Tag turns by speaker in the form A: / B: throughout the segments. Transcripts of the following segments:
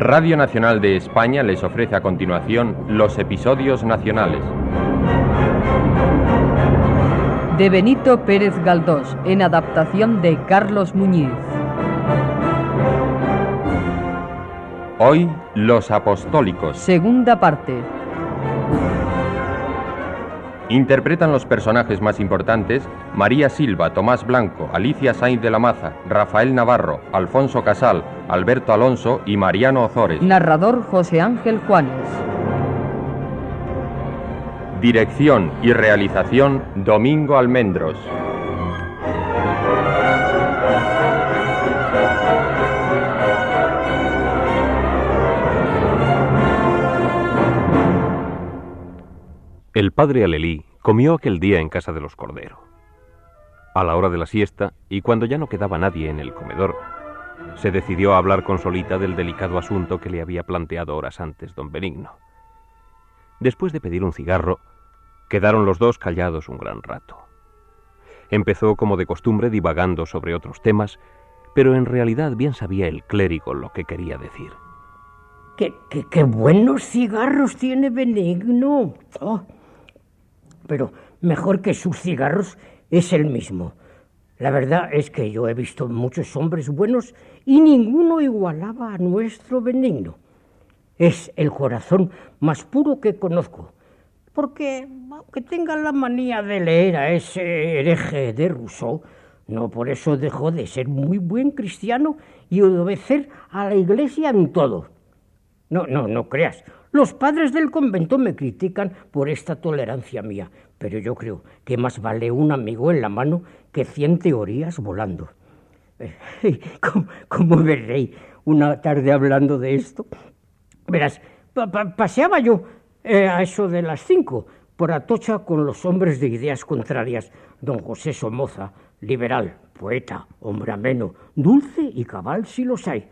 A: Radio Nacional de España les ofrece a continuación los episodios nacionales.
B: De Benito Pérez Galdós, en adaptación de Carlos Muñiz.
A: Hoy, los apostólicos.
B: Segunda parte.
A: Interpretan los personajes más importantes María Silva, Tomás Blanco, Alicia Sainz de la Maza, Rafael Navarro, Alfonso Casal, Alberto Alonso y Mariano Ozores.
B: Narrador José Ángel Juanes.
A: Dirección y realización Domingo Almendros. El padre Alelí comió aquel día en casa de los Cordero. A la hora de la siesta, y cuando ya no quedaba nadie en el comedor, se decidió a hablar con Solita del delicado asunto que le había planteado horas antes don Benigno. Después de pedir un cigarro, quedaron los dos callados un gran rato. Empezó como de costumbre divagando sobre otros temas, pero en realidad bien sabía el clérigo lo que quería decir.
C: ¡Qué, qué, buenos cigarros tiene Benigno! Oh, pero mejor que sus cigarros es el mismo. La verdad es que yo he visto muchos hombres buenos y ninguno igualaba a nuestro benigno. Es el corazón más puro que conozco, porque aunque tenga la manía de leer a ese hereje de Rousseau, no por eso dejó de ser muy buen cristiano y obedecer a la iglesia en todo. No, no, no creas. Los padres del convento me critican por esta tolerancia mía, pero yo creo que más vale un amigo en la mano que cien teorías volando. ¿Cómo, veréis una tarde hablando de esto? Verás, paseaba yo eh, a eso de las cinco por Atocha con los hombres de ideas contrarias, don José Somoza, liberal, poeta, hombre ameno, dulce y cabal si los hay,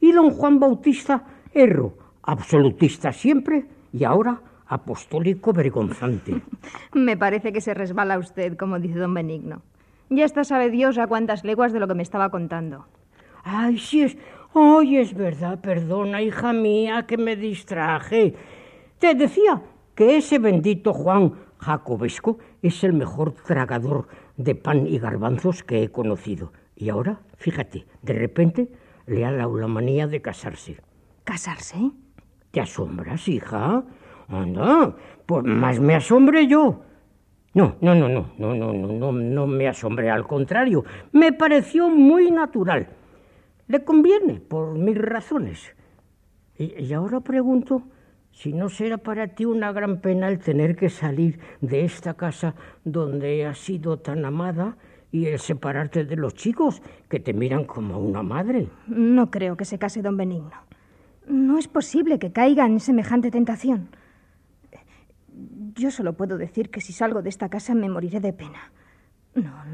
C: y don Juan Bautista Erro, absolutista siempre y ahora apostólico vergonzante.
D: me parece que se resbala usted, como dice don Benigno. Ya está sabe Dios a cuántas leguas de lo que me estaba contando.
C: Ay, sí es. Ay, es verdad, perdona, hija mía, que me distraje. Te decía que ese bendito Juan Jacobesco es el mejor tragador de pan y garbanzos que he conocido. Y ahora, fíjate, de repente le ha dado la manía de casarse.
D: ¿Casarse?
C: ¿Te asombras, hija? Anda, pues más me asombré yo. No, no, no, no, no, no, no, no, no me asombré, al contrario, me pareció muy natural. Le conviene, por mil razones. Y, y, ahora pregunto si no será para ti una gran pena el tener que salir de esta casa donde has sido tan amada y el separarte de los chicos que te miran como una madre.
D: No creo que se case don Benigno. No es posible que caiga en semejante tentación. Yo solo puedo decir que si salgo de esta casa me moriré de pena. No,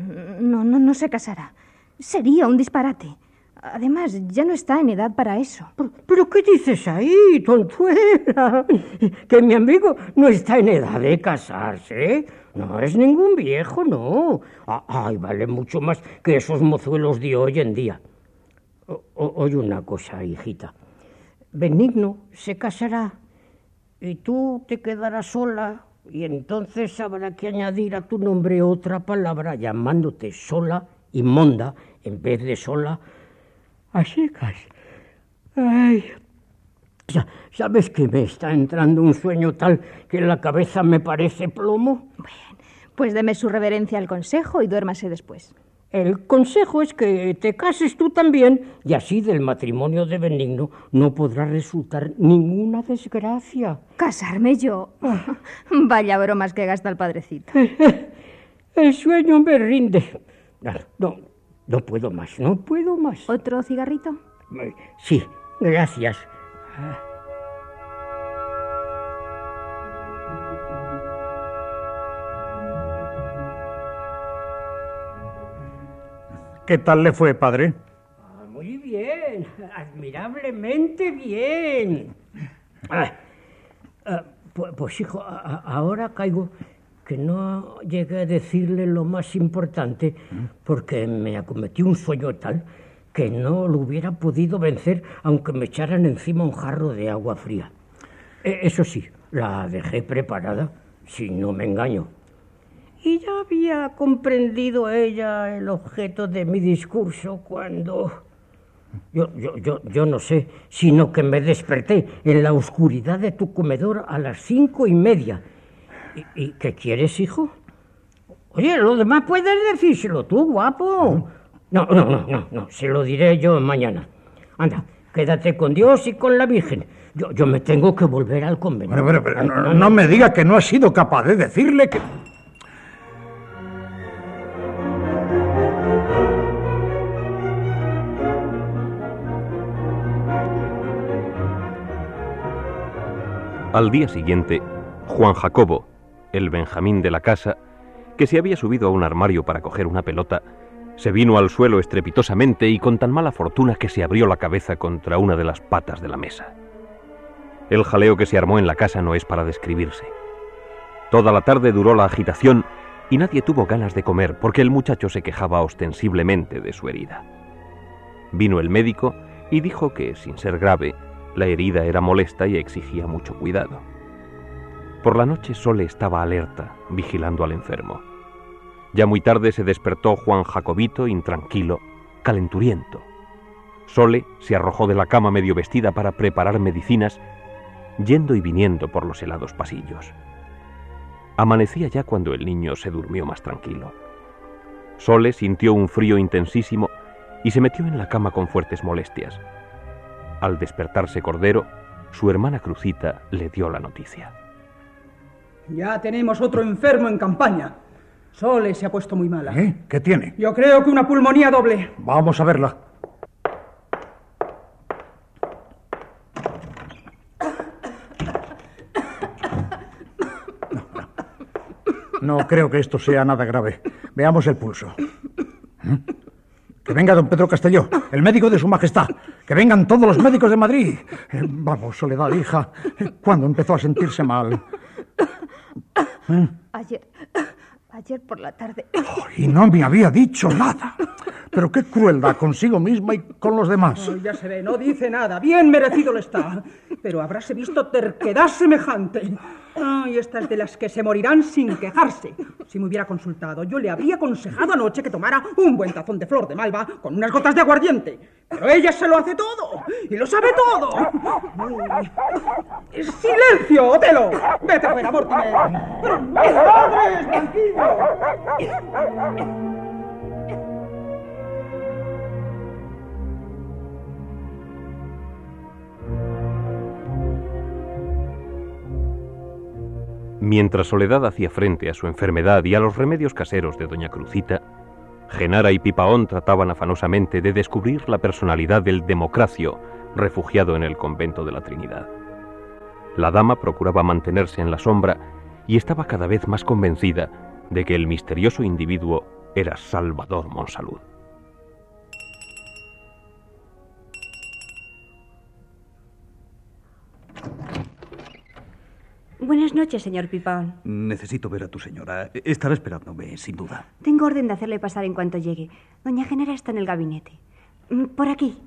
D: no, no, no se casará. Sería un disparate. Además, ya no está en edad para eso.
C: ¿Pero, qué dices ahí, tontuela? Que mi amigo no está en edad de casarse. No es ningún viejo, no. Ay, vale mucho más que esos mozuelos de hoy en día. oye una cosa, hijita. Benigno se casará y tú te quedarás sola y entonces habrá que añadir a tu nombre otra palabra llamándote sola y monda en vez de sola a secas. Ay, ¿sabes que me está entrando un sueño tal que la cabeza me parece plomo?
D: Bueno, pues deme su reverencia al consejo y duérmase después.
C: El consejo es que te cases tú también y así del matrimonio de Benigno no podrá resultar ninguna desgracia.
D: ¿Casarme yo? Vaya bromas que gasta el padrecito.
C: el sueño me rinde. No, no puedo más, no puedo más.
D: ¿Otro cigarrito?
C: Sí, gracias.
E: ¿Qué tal le fue, padre?
C: Ah, muy bien, admirablemente bien. Ah, ah, pues, hijo, ahora caigo que no llegué a decirle lo más importante porque me acometió un sueño tal que no lo hubiera podido vencer aunque me echaran encima un jarro de agua fría. E, eso sí, la dejé preparada, si no me engaño. Y ya había comprendido ella el objeto de mi discurso cuando... Yo, yo, yo, yo no sé, sino que me desperté en la oscuridad de tu comedor a las cinco y media. ¿Y, y qué quieres, hijo? Oye, lo demás puedes decírselo tú, guapo. No, no, no, no, no, se lo diré yo mañana. Anda, quédate con Dios y con la Virgen. Yo, yo me tengo que volver al convento.
E: Bueno, pero, pero no, no me diga que no ha sido capaz de decirle que...
A: Al día siguiente, Juan Jacobo, el Benjamín de la casa, que se había subido a un armario para coger una pelota, se vino al suelo estrepitosamente y con tan mala fortuna que se abrió la cabeza contra una de las patas de la mesa. El jaleo que se armó en la casa no es para describirse. Toda la tarde duró la agitación y nadie tuvo ganas de comer porque el muchacho se quejaba ostensiblemente de su herida. Vino el médico y dijo que, sin ser grave, la herida era molesta y exigía mucho cuidado. Por la noche Sole estaba alerta, vigilando al enfermo. Ya muy tarde se despertó Juan Jacobito, intranquilo, calenturiento. Sole se arrojó de la cama medio vestida para preparar medicinas, yendo y viniendo por los helados pasillos. Amanecía ya cuando el niño se durmió más tranquilo. Sole sintió un frío intensísimo y se metió en la cama con fuertes molestias. Al despertarse Cordero, su hermana Crucita le dio la noticia.
F: Ya tenemos otro enfermo en campaña. Sole se ha puesto muy mala.
E: ¿Eh? ¿Qué tiene?
F: Yo creo que una pulmonía doble.
E: Vamos a verla. No creo que esto sea nada grave. Veamos el pulso. ¿Eh? Que venga don Pedro Castelló, el médico de su majestad. Que vengan todos los médicos de Madrid. Eh, vamos, Soledad, hija. ¿Cuándo empezó a sentirse mal?
D: ¿Eh? Ayer. Ayer por la tarde.
E: Oh, y no me había dicho nada. Pero qué crueldad consigo misma y con los demás.
F: Oh, ya se ve, no dice nada. Bien merecido le está. Pero habráse visto terquedad semejante. Ay, esta es de las que se morirán sin quejarse. Si me hubiera consultado, yo le habría aconsejado anoche que tomara un buen tazón de flor de malva con unas gotas de aguardiente. Pero ella se lo hace todo y lo sabe todo. ¡Silencio, Otelo! ¡Vete a ver a Mortimer! ¡Pero mis padres, tranquilo!
A: Mientras Soledad hacía frente a su enfermedad y a los remedios caseros de Doña Crucita, Genara y Pipaón trataban afanosamente de descubrir la personalidad del democracio refugiado en el convento de la Trinidad. La dama procuraba mantenerse en la sombra y estaba cada vez más convencida de que el misterioso individuo era Salvador Monsalud.
G: Buenas noches, señor Pipaón.
H: Necesito ver a tu señora. Estará esperándome, sin duda.
G: Tengo orden de hacerle pasar en cuanto llegue. Doña Genera está en el gabinete. Mm, Por aquí.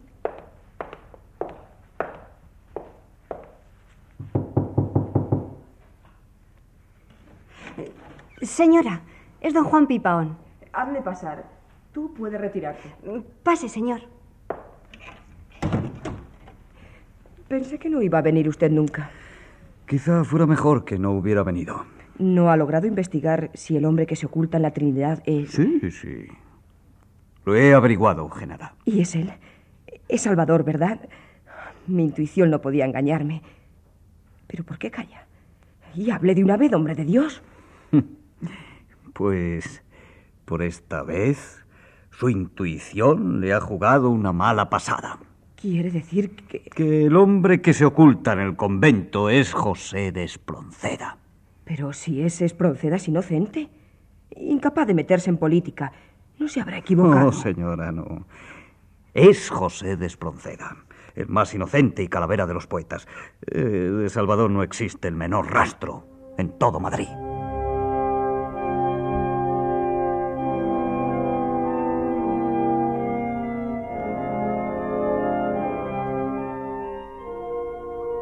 G: Señora, es don Juan Pipaón.
B: Hazle pasar. Tú puedes retirarte.
G: Mm, Pase, señor.
B: Pensé que no iba a venir usted nunca.
H: Quizá fuera mejor que no hubiera venido.
B: ¿No ha logrado investigar si el hombre que se oculta en la Trinidad es...
H: Sí, sí. Lo he averiguado, Genara.
B: Y es él. Es Salvador, ¿verdad? Mi intuición no podía engañarme. ¿Pero por qué calla? Y hable de una vez, hombre de Dios.
H: Pues por esta vez su intuición le ha jugado una mala pasada.
B: Quiere decir que...
H: Que el hombre que se oculta en el convento es José de Espronceda.
B: Pero si ese Espronceda es inocente. Incapaz de meterse en política. No se habrá equivocado.
H: No, señora, no. Es José de Espronceda, el más inocente y calavera de los poetas. Eh, de Salvador no existe el menor rastro en todo Madrid.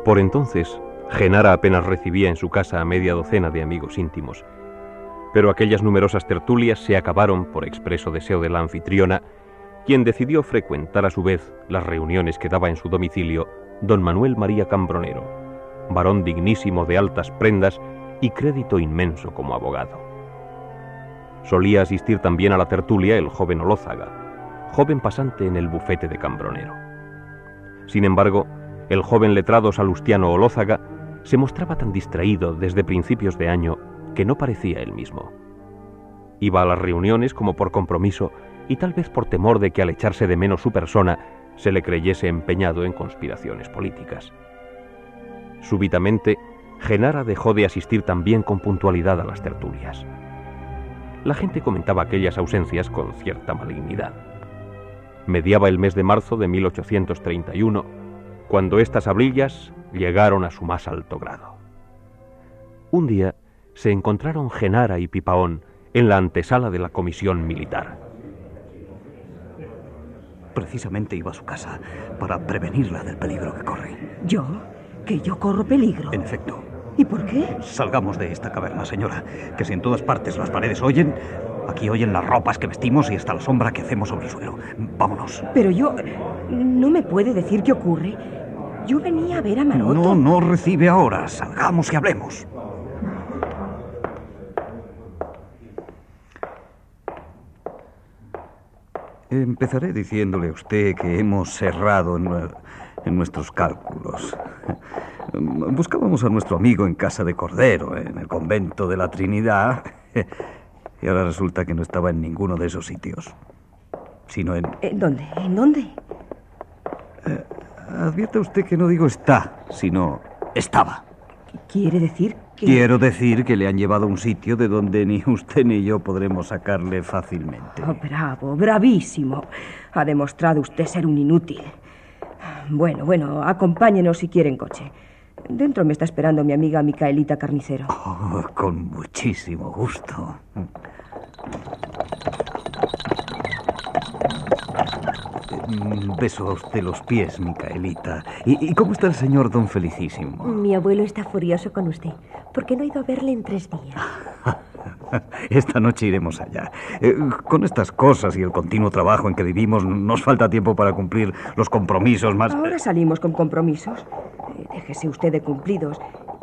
A: Por entonces, Genara apenas recibía en su casa a media docena de amigos íntimos, pero aquellas numerosas tertulias se acabaron por expreso deseo de la anfitriona, quien decidió frecuentar a su vez las reuniones que daba en su domicilio don Manuel María Cambronero, varón dignísimo de altas prendas y crédito inmenso como abogado. Solía asistir también a la tertulia el joven Olózaga, joven pasante en el bufete de Cambronero. Sin embargo, el joven letrado salustiano Olózaga se mostraba tan distraído desde principios de año que no parecía él mismo. Iba a las reuniones como por compromiso y tal vez por temor de que al echarse de menos su persona se le creyese empeñado en conspiraciones políticas. Súbitamente, Genara dejó de asistir también con puntualidad a las tertulias. La gente comentaba aquellas ausencias con cierta malignidad. Mediaba el mes de marzo de 1831, cuando estas hablillas llegaron a su más alto grado. Un día se encontraron Genara y Pipaón en la antesala de la comisión militar.
H: Precisamente iba a su casa para prevenirla del peligro que corre.
B: ¿Yo? ¿Que yo corro peligro?
H: En efecto.
B: ¿Y por qué?
H: Salgamos de esta caverna, señora, que si en todas partes las paredes oyen, aquí oyen las ropas que vestimos y hasta la sombra que hacemos sobre el suelo. Vámonos.
B: Pero yo... ¿No me puede decir qué ocurre? Yo venía a ver a Maroto.
H: No, no recibe ahora. Salgamos y hablemos. Empezaré diciéndole a usted que hemos cerrado en, en, nuestros cálculos. Buscábamos a nuestro amigo en casa de Cordero, en el convento de la Trinidad, y ahora resulta que no estaba en ninguno de esos sitios, sino en...
B: ¿En dónde? ¿En dónde?
H: Eh, advierte usted que no digo está, sino estaba.
B: ¿Quiere decir que...?
H: Quiero decir que le han llevado a un sitio de donde ni usted ni yo podremos sacarle fácilmente.
B: Oh, bravo, bravísimo. Ha demostrado usted ser un inútil. Bueno, bueno, acompáñenos si quiere en coche. Dentro me está esperando mi amiga Micaelita Carnicero.
H: Oh, con muchísimo gusto. Mm, beso a usted los pies, Micaelita. ¿Y, ¿Y, cómo está el señor don Felicísimo?
I: Mi abuelo está furioso con usted, porque no he ido a verle en tres días.
H: Esta noche iremos allá. Eh, con estas cosas y el continuo trabajo en que vivimos, nos falta tiempo para cumplir los compromisos más...
B: Ahora salimos con compromisos. Déjese usted de cumplidos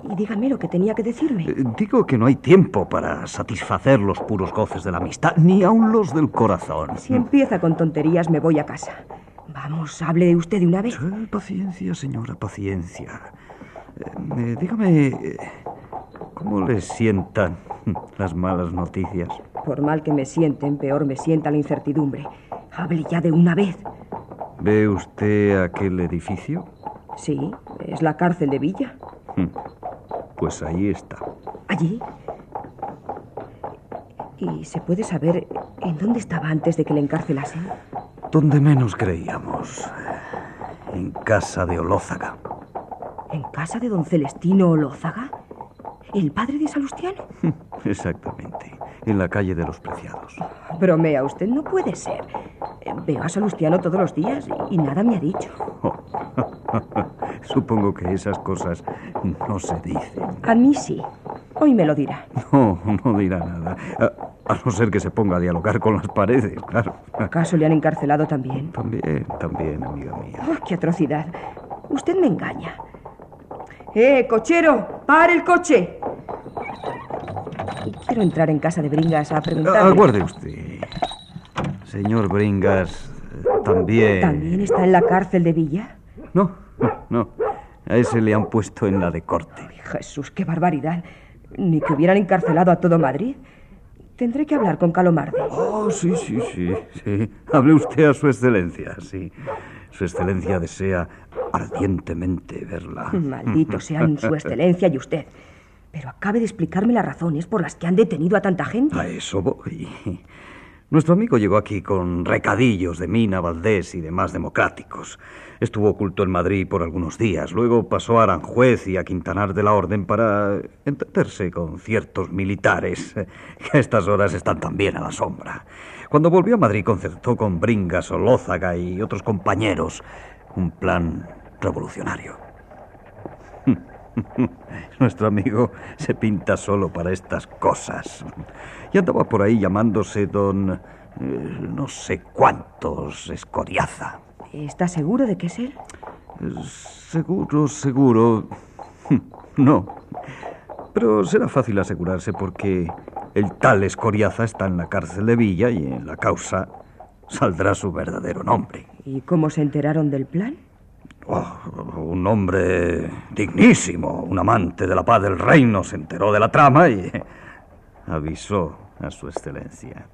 B: y dígame lo que tenía que decirme.
H: Eh, digo que no hay tiempo para satisfacer los puros goces de la amistad, ni aun los del corazón.
B: Si empieza con tonterías, me voy a casa. Vamos, hable de usted de una vez.
H: Sí, paciencia, señora, paciencia. Eh, dígame, eh, ¿cómo le sientan las malas noticias?
B: Por mal que me sienten, peor me sienta la incertidumbre. Hable ya de una vez.
H: ¿Ve usted aquel edificio?
B: Sí, es la cárcel de Villa.
H: Pues ahí está.
B: ¿Allí? ¿Y se puede saber en dónde estaba antes de que le encarcelasen?
H: Donde menos creíamos. En casa de Olózaga.
B: ¿En casa de don Celestino Olózaga? ¿El padre de Salustiano?
H: Exactamente. En la calle de los Preciados.
B: Bromea usted, no puede ser. Veo a Salustiano todos los días y nada me ha dicho.
H: Supongo que esas cosas no se dicen.
B: A mí sí. Hoy me lo dirá.
H: No, no dirá nada. A, a, no ser que se ponga a dialogar con las paredes, claro.
B: ¿Acaso le han encarcelado también?
H: También, también, amiga mía.
B: Oh, ¡Qué atrocidad! Usted me engaña. ¡Eh, cochero! ¡Pare el coche! Quiero entrar en casa de Bringas a preguntarle...
H: Aguarde usted. Señor Bringas, también...
B: ¿También está en la cárcel de Villa?
H: No, no, no. A ese le han puesto en la de corte.
B: Ay, Jesús, qué barbaridad. Ni que hubieran encarcelado a todo Madrid. Tendré que hablar con Calomarde.
H: Oh, sí, sí, sí, sí. Hable usted a su excelencia, sí. Su excelencia desea ardientemente verla.
B: Maldito sean su excelencia y usted. Pero acabe de explicarme las razones por las que han detenido a tanta gente.
H: A eso voy. Nuestro amigo llegó aquí con recadillos de Mina, Valdés y demás democráticos. Estuvo oculto en Madrid por algunos días. Luego pasó a Aranjuez y a Quintanar de la Orden para entenderse con ciertos militares que a estas horas están también a la sombra. Cuando volvió a Madrid concertó con Bringas, Olózaga y otros compañeros un plan revolucionario. Nuestro amigo se pinta solo para estas cosas. Y andaba por ahí llamándose don... eh, no sé cuántos Escoriaza.
B: ¿Está seguro de que es él?
H: Seguro, seguro. No. Pero será fácil asegurarse porque el tal Escoriaza está en la cárcel de Villa y en la causa saldrá su verdadero nombre.
B: ¿Y cómo se enteraron del plan?
H: Oh, un hombre dignísimo, un amante de la paz del reino, se enteró de la trama y avisó a su excelencia.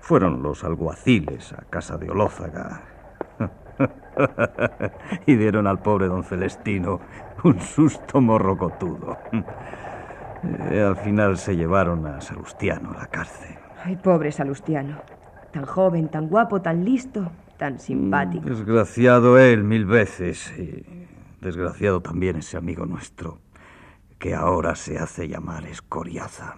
H: Fueron los alguaciles a casa de Olózaga y dieron al pobre don Celestino un susto morrocotudo. Eh, al final se llevaron a Salustiano a la cárcel.
B: Ay, pobre Salustiano. Tan joven, tan guapo, tan listo, tan simpático.
H: Desgraciado él mil veces y desgraciado también ese amigo nuestro que ahora se hace llamar Escoriaza.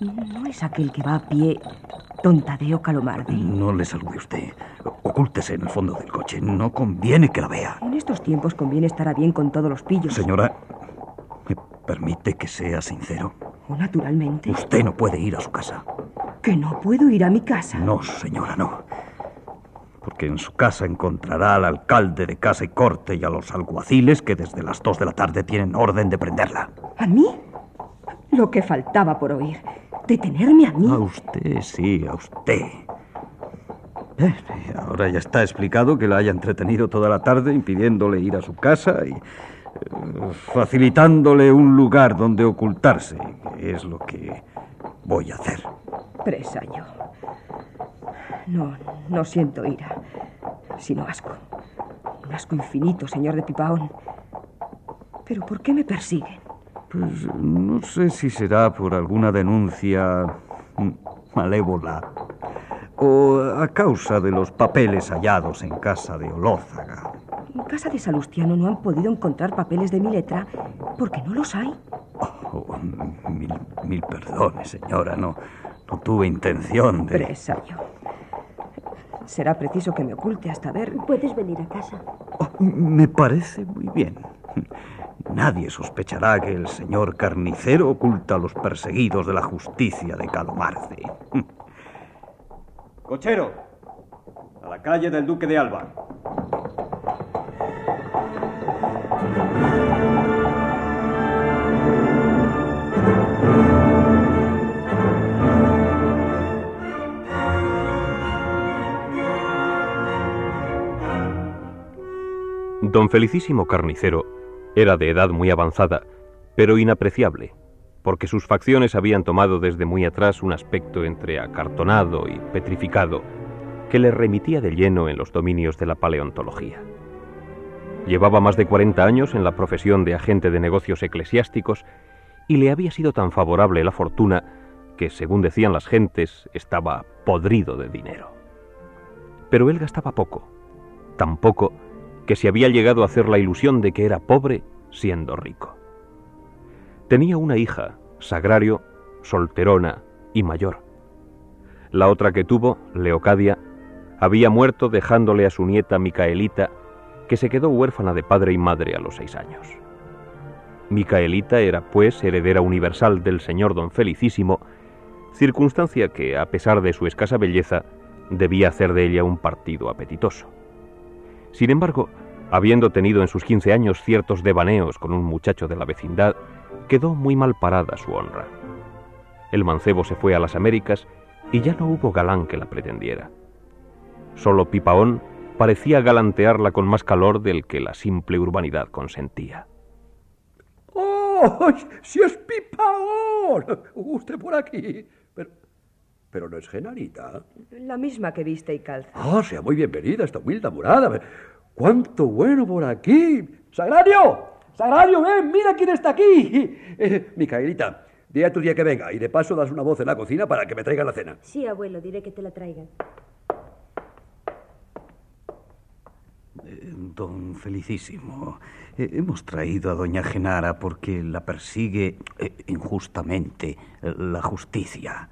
B: No es aquel que va a pie, don Tadeo Calomarde.
H: No le salude usted. Ocúltese en el fondo del coche. No conviene que la vea.
B: En estos tiempos conviene estar a bien con todos los pillos.
H: Señora, ¿me permite que sea sincero?
B: Naturalmente.
H: Usted no puede ir a su casa.
B: ¿Que no puedo ir a mi casa?
H: No, señora, no. Porque en su casa encontrará al alcalde de casa y corte y a los alguaciles que desde las dos de la tarde tienen orden de prenderla.
B: ¿A mí? Lo que faltaba por oír. ¿Detenerme a mí?
H: A usted, sí, a usted. Eh, ahora ya está explicado que la haya entretenido toda la tarde impidiéndole ir a su casa y facilitándole un lugar donde ocultarse, que es lo que voy a hacer.
B: Presa yo. No, no siento ira, sino asco. Un asco infinito, señor de Pipaón. Pero ¿por qué me persiguen?
H: Pues no sé si será por alguna denuncia malévola o a causa de los papeles hallados en casa de Olózaga.
B: En casa de Salustiano no han podido encontrar papeles de mi letra porque no los hay.
H: Oh, mil, mil perdones, señora. No, no tuve intención de...
B: Presa yo. Será preciso que me oculte hasta ver...
I: Puedes venir a casa.
H: Oh, me parece muy bien. Nadie sospechará que el señor carnicero oculta a los perseguidos de la justicia de Calomarde.
J: Cochero, a la calle del Duque de Alba.
A: Don Felicísimo Carnicero era de edad muy avanzada, pero inapreciable, porque sus facciones habían tomado desde muy atrás un aspecto entre acartonado y petrificado que le remitía de lleno en los dominios de la paleontología. Llevaba más de 40 años en la profesión de agente de negocios eclesiásticos y le había sido tan favorable la fortuna que, según decían las gentes, estaba podrido de dinero. Pero él gastaba poco, tan poco que se había llegado a hacer la ilusión de que era pobre siendo rico. Tenía una hija, Sagrario, solterona y mayor. La otra que tuvo, Leocadia, había muerto dejándole a su nieta Micaelita, que se quedó huérfana de padre y madre a los seis años. Micaelita era, pues, heredera universal del señor don Felicísimo, circunstancia que, a pesar de su escasa belleza, debía hacer de ella un partido apetitoso. Sin embargo, habiendo tenido en sus quince años ciertos devaneos con un muchacho de la vecindad, quedó muy mal parada su honra. El mancebo se fue a las Américas y ya no hubo galán que la pretendiera. Solo Pipaón parecía galantearla con más calor del que la simple urbanidad consentía.
K: ¡Oh! ¡Si es Pipaón! Usted por aquí. Pero, pero no es Genarita.
B: La misma que viste y calza.
K: Ah, sea muy bienvenida esta humilde morada. ¡Cuánto bueno por aquí! ¡Sagrario! ¡Sagrario, ven! ¡Mira quién está aquí! Eh, Micaelita, di a tu día que venga y de paso das una voz en la cocina para que me traiga la cena.
I: Sí, abuelo, diré que te la traigan.
H: Eh, Don Felicísimo, eh, hemos traído a doña Genara porque la persigue injustamente la justicia.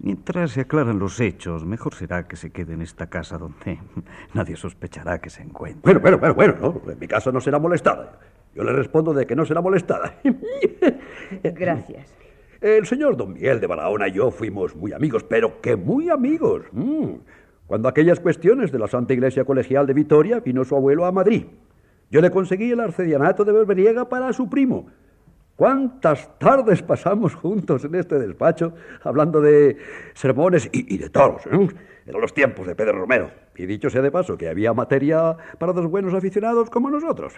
H: Mientras se aclaran los hechos, mejor será que se quede en esta casa donde nadie sospechará que se encuentra.
K: Bueno, bueno, bueno, bueno, ¿no? En mi casa no será molestada. Yo le respondo de que no será molestada.
B: Gracias.
K: El señor don Miguel de Barahona y yo fuimos muy amigos, pero que muy amigos. Mm. Cuando aquellas cuestiones de la Santa Iglesia Colegial de Vitoria vino su abuelo a Madrid. Yo le conseguí el arcedianato de Berberiega para su primo. ¿Cuántas tardes pasamos juntos en este despacho hablando de sermones y, y de toros? ¿eh? Eran los tiempos de Pedro Romero. Y dicho sea de paso que había materia para dos buenos aficionados como nosotros.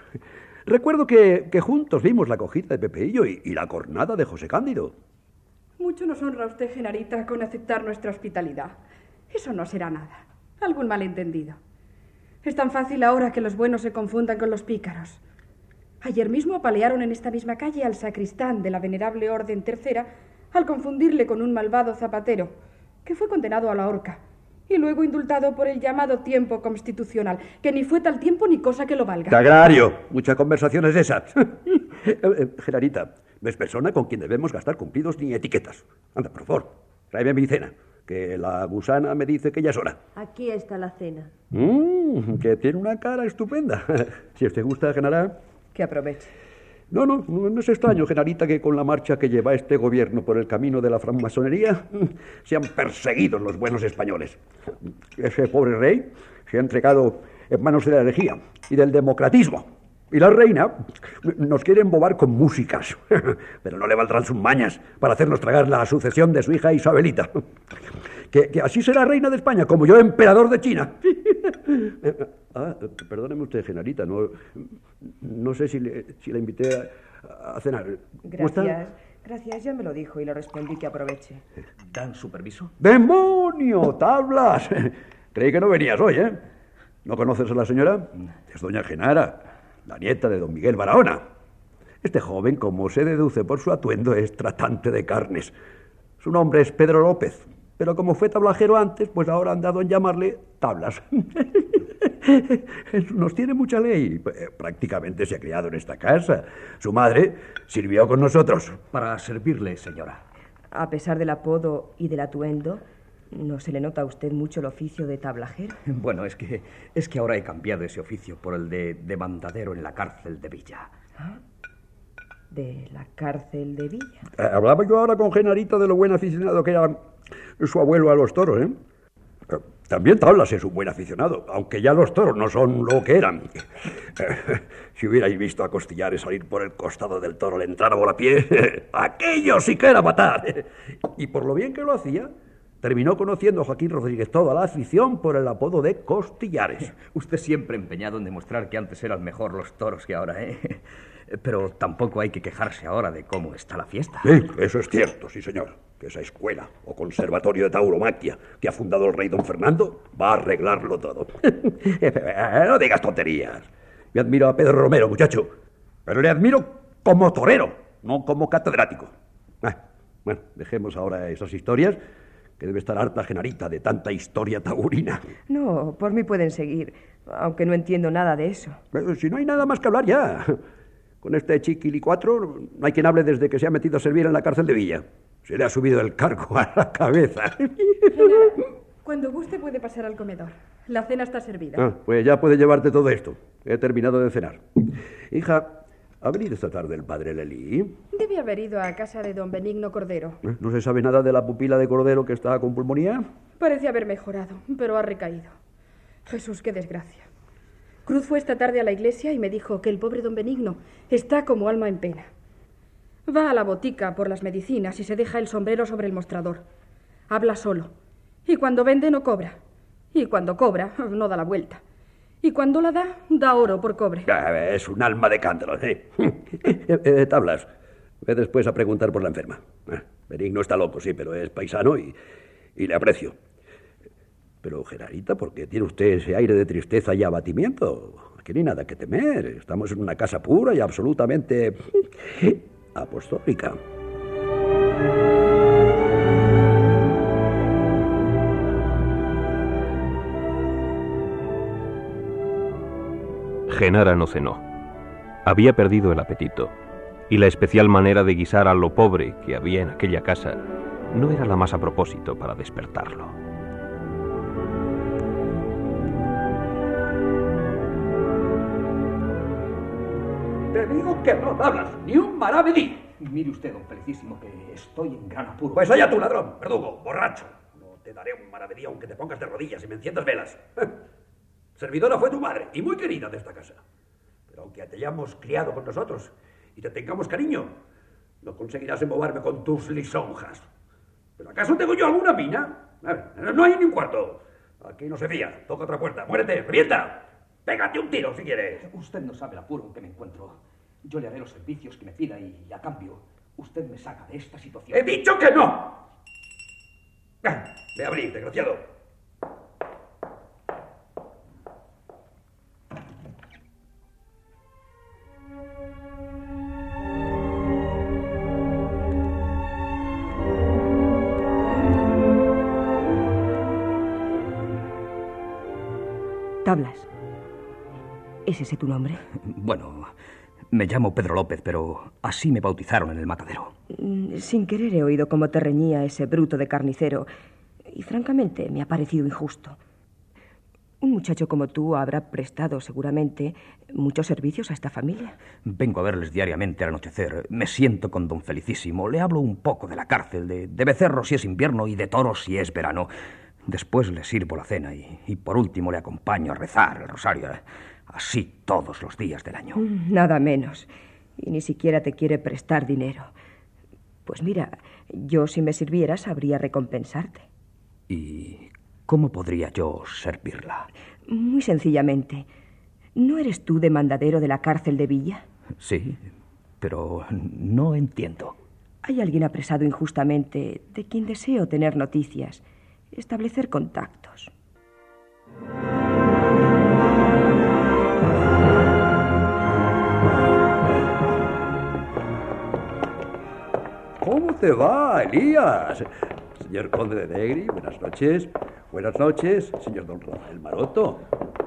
K: Recuerdo que, que juntos vimos la cojita de Pepeillo y, y la cornada de José Cándido.
L: Mucho nos honra usted, Genarita, con aceptar nuestra hospitalidad. Eso no será nada. Algún malentendido. Es tan fácil ahora que los buenos se confundan con los pícaros. Ayer mismo apalearon en esta misma calle al sacristán de la venerable Orden Tercera al confundirle con un malvado zapatero, que fue condenado a la horca y luego indultado por el llamado tiempo constitucional, que ni fue tal tiempo ni cosa que lo valga.
K: Sagrario, mucha conversación es esa. Eh, eh, Gerarita, no es persona con quien debemos gastar cumplidos ni etiquetas. Anda, por favor, tráeme mi cena, que la gusana me dice que ya es hora.
I: Aquí está la cena.
K: Mm, que tiene una cara estupenda. si usted gusta, Genara.
B: Que aproveche.
K: No, no, no, es extraño, Genarita, que con la marcha que lleva este gobierno por el camino de la francmasonería sean perseguidos los buenos españoles. Ese pobre rey se ha entregado en manos de la herejía y del democratismo. Y la reina nos quiere embobar con músicas, pero no le valdrán sus mañas para hacernos tragar la sucesión de su hija Isabelita. Que, que así será reina de España, como yo emperador de China. Ah, perdóneme usted, Genarita, no, no sé si le, si la invité a, a cenar.
B: Gracias. Gracias, ya me lo dijo y le respondí que aproveche.
M: ¿Dan su permiso?
K: ¡Demonio! ¡Tablas! Creí que no venías hoy, ¿eh? ¿No conoces a la señora? Es doña Genara, la nieta de don Miguel Barahona. Este joven, como se deduce por su atuendo, es tratante de carnes. Su nombre es Pedro López, pero como fue tablajero antes, pues ahora han dado en llamarle tablas. Nos tiene mucha ley. Eh, Prácticamente se ha criado en esta casa. Su madre sirvió con nosotros.
M: Para servirle, señora.
B: A pesar del apodo y del atuendo, ¿no se le nota a usted mucho el oficio de tablajero?
M: Bueno, es que, es que ahora he cambiado ese oficio por el de demandadero en la cárcel de Villa.
B: ¿Ah? ¿De la cárcel de Villa?
K: Eh, Hablaba yo ahora con Genarita de lo buen aficionado que era su abuelo a los toros, ¿eh? Eh, También Tablas es un buen aficionado, aunque ya los toros no son lo que eran. Eh, Si hubierais visto a Costillares salir por el costado del toro al entrar a volapié, aquello sí que era matar. Y por lo bien que lo hacía, terminó conociendo a Joaquín Rodríguez toda la afición por el apodo de Costillares.
M: Usted siempre empeñado en demostrar que antes eran mejor los toros que ahora, ¿eh? Pero tampoco hay que quejarse ahora de cómo está la fiesta.
K: Sí, eso es cierto, sí, señor. Que esa escuela o conservatorio de tauromaquia que ha fundado el rey don Fernando va a arreglarlo todo. no digas tonterías. Yo admiro a Pedro Romero, muchacho, pero le admiro como torero, no como catedrático. Ah, bueno, dejemos ahora esas historias, que debe estar harta Genarita de tanta historia taurina.
B: No, por mí pueden seguir, aunque no entiendo nada de eso.
K: Pero si no hay nada más que hablar ya. Con este chiquilicuatro no hay quien hable desde que se ha metido a servir en la cárcel de Villa. Se le ha subido el cargo a la cabeza.
L: Cuando guste puede pasar al comedor. La cena está servida.
K: Ah, pues ya puede llevarte todo esto. He terminado de cenar. Hija, ¿ha venido esta tarde el padre Lelí?
L: Debe haber ido a casa de don Benigno Cordero.
K: ¿Eh? ¿No se sabe nada de la pupila de Cordero que está con pulmonía?
L: Parece haber mejorado, pero ha recaído. Jesús, qué desgracia. Cruz fue esta tarde a la iglesia y me dijo que el pobre don Benigno está como alma en pena. Va a la botica por las medicinas y se deja el sombrero sobre el mostrador. Habla solo. Y cuando vende no cobra. Y cuando cobra no da la vuelta. Y cuando la da, da oro por cobre.
K: Ah, Es un alma de cántaro, ¿eh? Eh, tablas, ve después a preguntar por la enferma. Ah, Benigno está loco, sí, pero es paisano y, y le aprecio. Pero, Gerarita, ¿por qué tiene usted ese aire de tristeza y abatimiento? Aquí no hay nada que temer. Estamos en una casa pura y absolutamente apostólica.
A: Genara no cenó. Había perdido el apetito, y la especial manera de guisar a lo pobre que había en aquella casa no era la más a propósito para despertarlo.
K: Te digo que no hablas, ni un maravedí.
M: Mire usted, don Felicísimo, que estoy en gran apuro.
K: Pues allá tu ladrón, verdugo, borracho. No te daré un maravedí aunque te pongas de rodillas y me enciendas velas. Servidora fue tu madre y muy querida de esta casa. Pero aunque te hayamos criado con nosotros y te tengamos cariño, no conseguirás embobarme con tus lisonjas. ¿Pero acaso tengo yo alguna mina? A ver, no hay ni un cuarto. Aquí no se fía. Toca otra puerta. Muérete, revienta. Pégate un tiro si quieres.
M: Usted no sabe el apuro en que me encuentro. Yo le haré los servicios que me pida y, a cambio, usted me saca de esta situación.
K: ¡He dicho que no! Ah, Ve a abrir, desgraciado.
B: Tablas. ¿Es ese tu nombre?
M: Bueno, me llamo Pedro López, pero así me bautizaron en el matadero.
B: Mm, Sin querer he oído cómo te reñía ese bruto de carnicero y francamente me ha parecido injusto. Un muchacho como tú habrá prestado seguramente muchos servicios a esta familia.
M: Vengo a verles diariamente al anochecer. Me siento con don Felicísimo. Le hablo un poco de la cárcel, de, de becerros si es invierno y de toros si es verano. Después le sirvo la cena y, y por último le acompaño a rezar el rosario. Así todos los días del año.
B: Nada menos. Y ni siquiera te quiere prestar dinero. Pues mira, yo si me sirviera sabría recompensarte.
M: ¿Y cómo podría yo servirla?
B: Muy sencillamente. ¿No eres tú demandadero de la cárcel de Villa?
M: Sí, pero no entiendo.
B: Hay alguien apresado injustamente de quien deseo tener noticias, establecer contactos.
K: Te va, Elías? Señor Conde de Negri, buenas noches. Buenas noches, señor Don Rafael Maroto.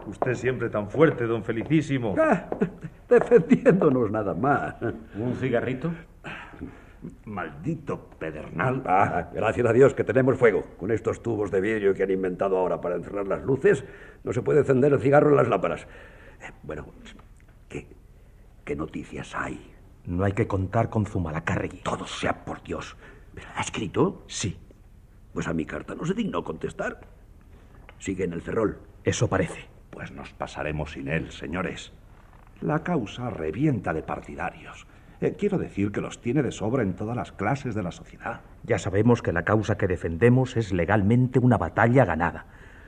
N: Usted siempre tan fuerte, don Felicísimo.
K: Ah, defendiéndonos nada más.
N: ¿Un cigarrito? Maldito pedernal.
K: Ah, gracias a Dios que tenemos fuego. Con estos tubos de vidrio que han inventado ahora para encerrar las luces, no se puede encender el cigarro en las lámparas. Eh, Bueno, ¿qué, qué noticias hay?
O: No hay que contar con Zumalacárregui.
K: Todo sea por Dios. ¿Me la ha escrito?
O: Sí.
K: Pues a mi carta no se dignó contestar. Sigue en el cerrol.
O: Eso parece.
N: Pues nos pasaremos sin él, señores. La causa revienta de partidarios. Eh, quiero decir que los tiene de sobra en todas las clases de la sociedad.
O: Ya sabemos que la causa que defendemos es legalmente una batalla ganada.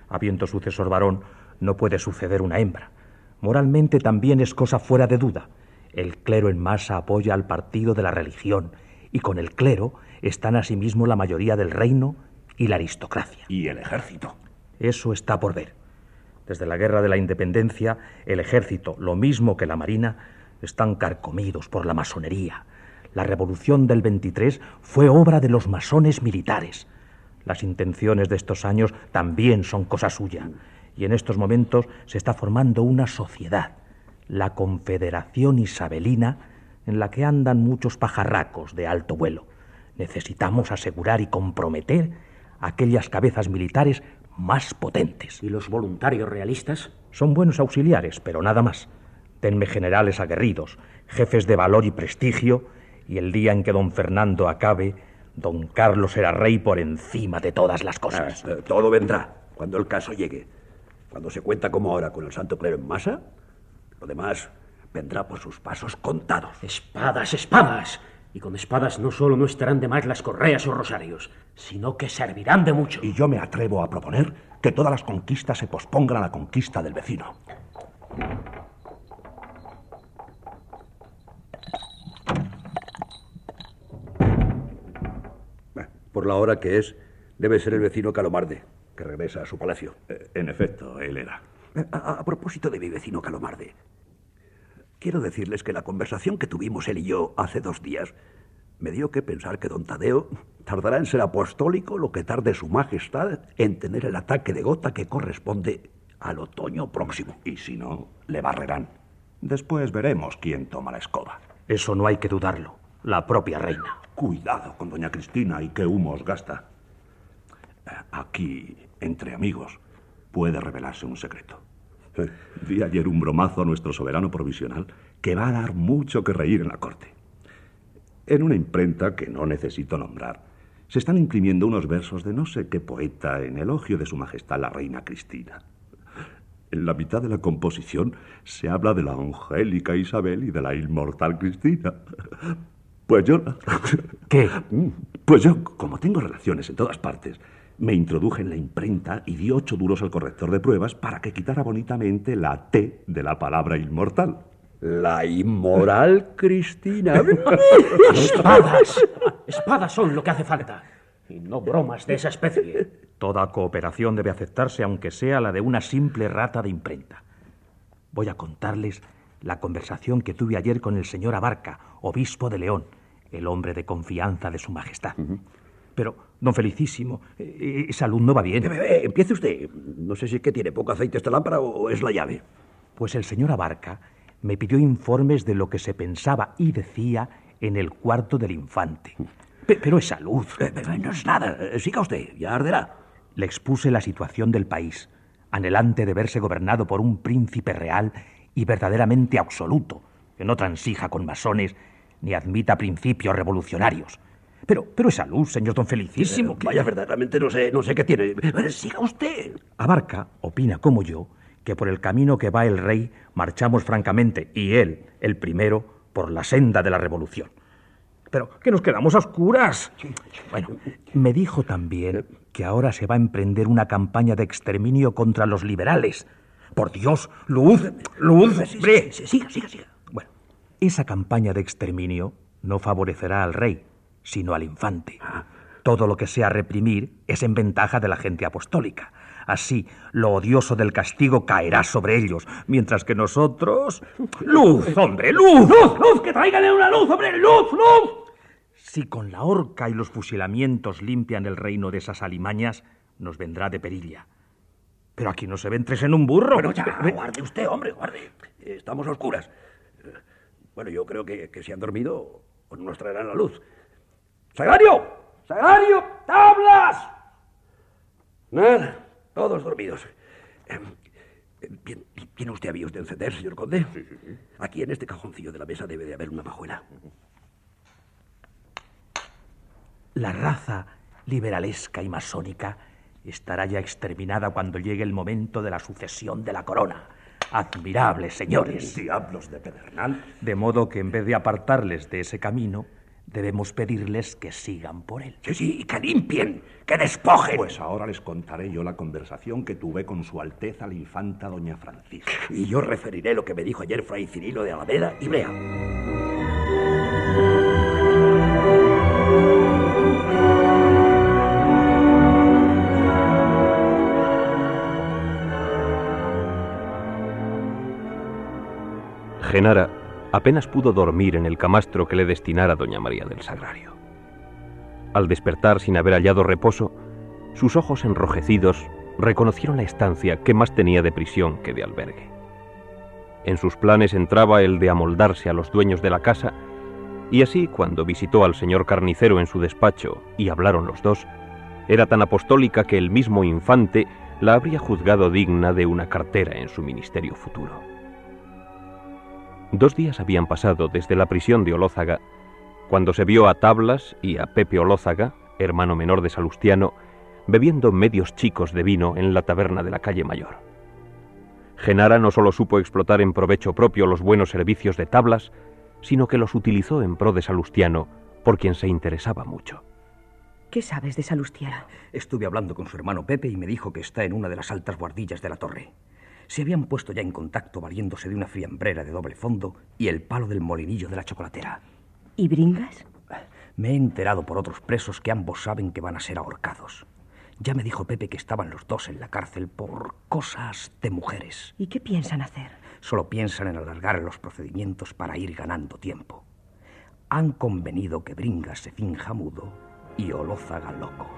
O: Habiendo sucesor varón, no puede suceder una hembra. Moralmente también es cosa fuera de duda. El clero en masa apoya al partido de la religión, y con el clero están asimismo la mayoría del reino y la aristocracia.
N: ¿Y el ejército?
O: Eso está por ver. Desde la guerra de la independencia, el ejército, lo mismo que la marina, están carcomidos por la masonería. La revolución del 23 fue obra de los masones militares. Las intenciones de estos años también son cosa suya. Y en estos momentos se está formando una sociedad, la Confederación Isabelina, en la que andan muchos pajarracos de alto vuelo. Necesitamos asegurar y comprometer aquellas cabezas militares más potentes.
C: ¿Y los voluntarios realistas?
O: Son buenos auxiliares, pero nada más. Tenme generales aguerridos, jefes de valor y prestigio, y el día en que don Fernando acabe, don Carlos será rey por encima de todas las cosas.
K: Eh, todo vendrá cuando el caso llegue. Cuando se cuenta como ahora con el santo clero en masa, lo demás vendrá por sus pasos contados.
C: Espadas, espadas. Y con espadas no solo no estarán de más las correas o rosarios, sino que servirán de mucho.
N: Y yo me atrevo a proponer que todas las conquistas se pospongan a la conquista del vecino.
K: Por la hora que es, debe ser el vecino Calomarde, que regresa a su palacio.
N: Eh, en efecto, él era.
K: A, a propósito de mi vecino Calomarde, quiero decirles que la conversación que tuvimos él y yo hace dos días me dio que pensar que don Tadeo tardará en ser apostólico lo que tarde su majestad en tener el ataque de gota que corresponde al otoño próximo.
N: Y si no, le barrerán. Después veremos quién toma la escoba.
O: Eso no hay que dudarlo. La propia reina.
N: Cuidado con doña Cristina y qué humo os gasta. Aquí, entre amigos, puede revelarse un secreto. Di ayer un bromazo a nuestro soberano provisional que va a dar mucho que reír en la corte. En una imprenta que no necesito nombrar, se están imprimiendo unos versos de no sé qué poeta en elogio de su majestad la reina Cristina. En la mitad de la composición se habla de la angélica Isabel y de la inmortal Cristina. Pues yo...
O: ¿Qué?
N: Pues yo, como tengo relaciones en todas partes, me introduje en la imprenta y di ocho duros al corrector de pruebas para que quitara bonitamente la T de la palabra inmortal.
K: La inmoral Cristina.
O: Espadas. Espadas son lo que hace falta. Y no bromas de esa especie. Toda cooperación debe aceptarse, aunque sea la de una simple rata de imprenta. Voy a contarles la conversación que tuve ayer con el señor Abarca, obispo de León, el hombre de confianza de su majestad. Pero, don Felicísimo, eh, esa luz no va bien.
K: empiece usted. No sé si es que tiene poco aceite esta lámpara o es la llave.
O: Pues el señor Abarca me pidió informes de lo que se pensaba y decía en el cuarto del infante. Pe- pero esa luz.
K: Eh, No es nada. Siga usted, ya arderá.
O: Le expuse la situación del país, anhelante de verse gobernado por un príncipe real y verdaderamente absoluto, que no transija con masones ni admita principios revolucionarios. Pero, pero esa luz, señor don Felicísimo.
K: Eh, Vaya, verdaderamente no sé, no sé qué tiene. Eh, Siga usted.
O: Abarca opina como yo que por el camino que va el rey marchamos francamente, y él, el primero, por la senda de la revolución. Pero que nos quedamos a oscuras. Bueno, me dijo también que ahora se va a emprender una campaña de exterminio contra los liberales. Por Dios, luz, luz, hombre.
K: Siga, siga, siga.
O: Bueno, esa campaña de exterminio no favorecerá al rey, sino al infante. Todo lo que sea reprimir es en ventaja de la gente apostólica. Así, lo odioso del castigo caerá sobre ellos, mientras que nosotros... ¡Luz, hombre, luz!
K: ¡Luz, luz! ¡Que traigan una luz, hombre! ¡Luz, luz!
O: Si con la horca y los fusilamientos limpian el reino de esas alimañas, nos vendrá de perilla. Pero aquí no se ven tres en un burro.
K: Bueno, ya, guarde usted, hombre, guarde. Estamos a oscuras. Bueno, yo creo que, que si han dormido, nos traerán la luz. ¡Sagrario! ¡Sagrario! ¡Tablas! Nada, todos dormidos. Bien, ¿Tiene usted avíos de encender, señor conde? Aquí en este cajoncillo de la mesa debe de haber una majuela.
O: La raza liberalesca y masónica estará ya exterminada cuando llegue el momento de la sucesión de la corona. Admirables señores.
N: Diablos de Pedernal.
O: De modo que en vez de apartarles de ese camino, debemos pedirles que sigan por él.
K: Sí, sí, que limpien, que despojen.
N: Pues ahora les contaré yo la conversación que tuve con su Alteza la Infanta Doña Francisca.
K: Y yo referiré lo que me dijo ayer Fray Cirilo de Alameda y Brea.
A: Genara apenas pudo dormir en el camastro que le destinara doña María del Sagrario. Al despertar sin haber hallado reposo, sus ojos enrojecidos reconocieron la estancia que más tenía de prisión que de albergue. En sus planes entraba el de amoldarse a los dueños de la casa, y así cuando visitó al señor carnicero en su despacho y hablaron los dos, era tan apostólica que el mismo infante la habría juzgado digna de una cartera en su ministerio futuro. Dos días habían pasado desde la prisión de Olózaga, cuando se vio a Tablas y a Pepe Olózaga, hermano menor de Salustiano, bebiendo medios chicos de vino en la taberna de la calle Mayor. Genara no solo supo explotar en provecho propio los buenos servicios de Tablas, sino que los utilizó en pro de Salustiano, por quien se interesaba mucho.
B: ¿Qué sabes de Salustiano?
M: Estuve hablando con su hermano Pepe y me dijo que está en una de las altas guardillas de la torre. Se habían puesto ya en contacto valiéndose de una fiambrera de doble fondo y el palo del molinillo de la chocolatera.
B: ¿Y Bringas?
M: Me he enterado por otros presos que ambos saben que van a ser ahorcados. Ya me dijo Pepe que estaban los dos en la cárcel por cosas de mujeres.
B: ¿Y qué piensan hacer?
M: Solo piensan en alargar los procedimientos para ir ganando tiempo. Han convenido que Bringas se finja mudo y Olózaga loco.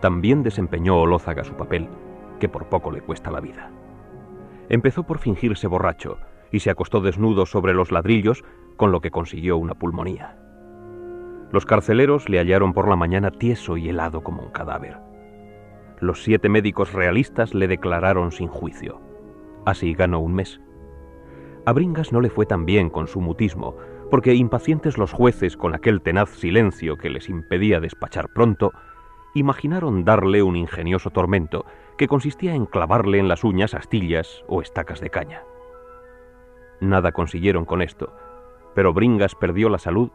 A: También desempeñó Olózaga su papel, que por poco le cuesta la vida. Empezó por fingirse borracho y se acostó desnudo sobre los ladrillos, con lo que consiguió una pulmonía. Los carceleros le hallaron por la mañana tieso y helado como un cadáver. Los siete médicos realistas le declararon sin juicio. Así ganó un mes. A Bringas no le fue tan bien con su mutismo, porque impacientes los jueces con aquel tenaz silencio que les impedía despachar pronto, imaginaron darle un ingenioso tormento que consistía en clavarle en las uñas astillas o estacas de caña. Nada consiguieron con esto, pero Bringas perdió la salud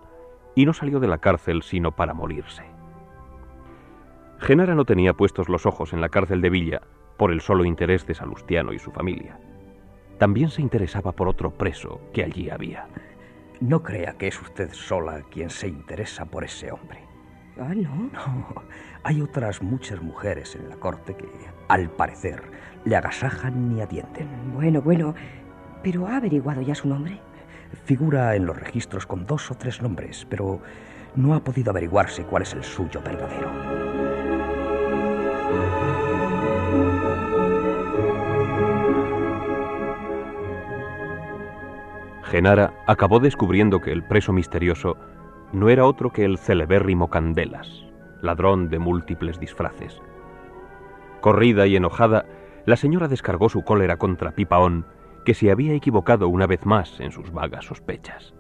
A: y no salió de la cárcel sino para morirse. Genara no tenía puestos los ojos en la cárcel de Villa por el solo interés de Salustiano y su familia. También se interesaba por otro preso que allí había.
M: No crea que es usted sola quien se interesa por ese hombre.
B: Ah, ¿no?
M: No, hay otras muchas mujeres en la corte que, al parecer, le agasajan y atienden.
B: Bueno, bueno, pero ¿ha averiguado ya su nombre?
M: Figura en los registros con dos o tres nombres, pero no ha podido averiguarse cuál es el suyo verdadero.
A: Genara acabó descubriendo que el preso misterioso no era otro que el celebérrimo Candelas, ladrón de múltiples disfraces. Corrida y enojada, la señora descargó su cólera contra Pipaón, que se había equivocado una vez más en sus vagas sospechas.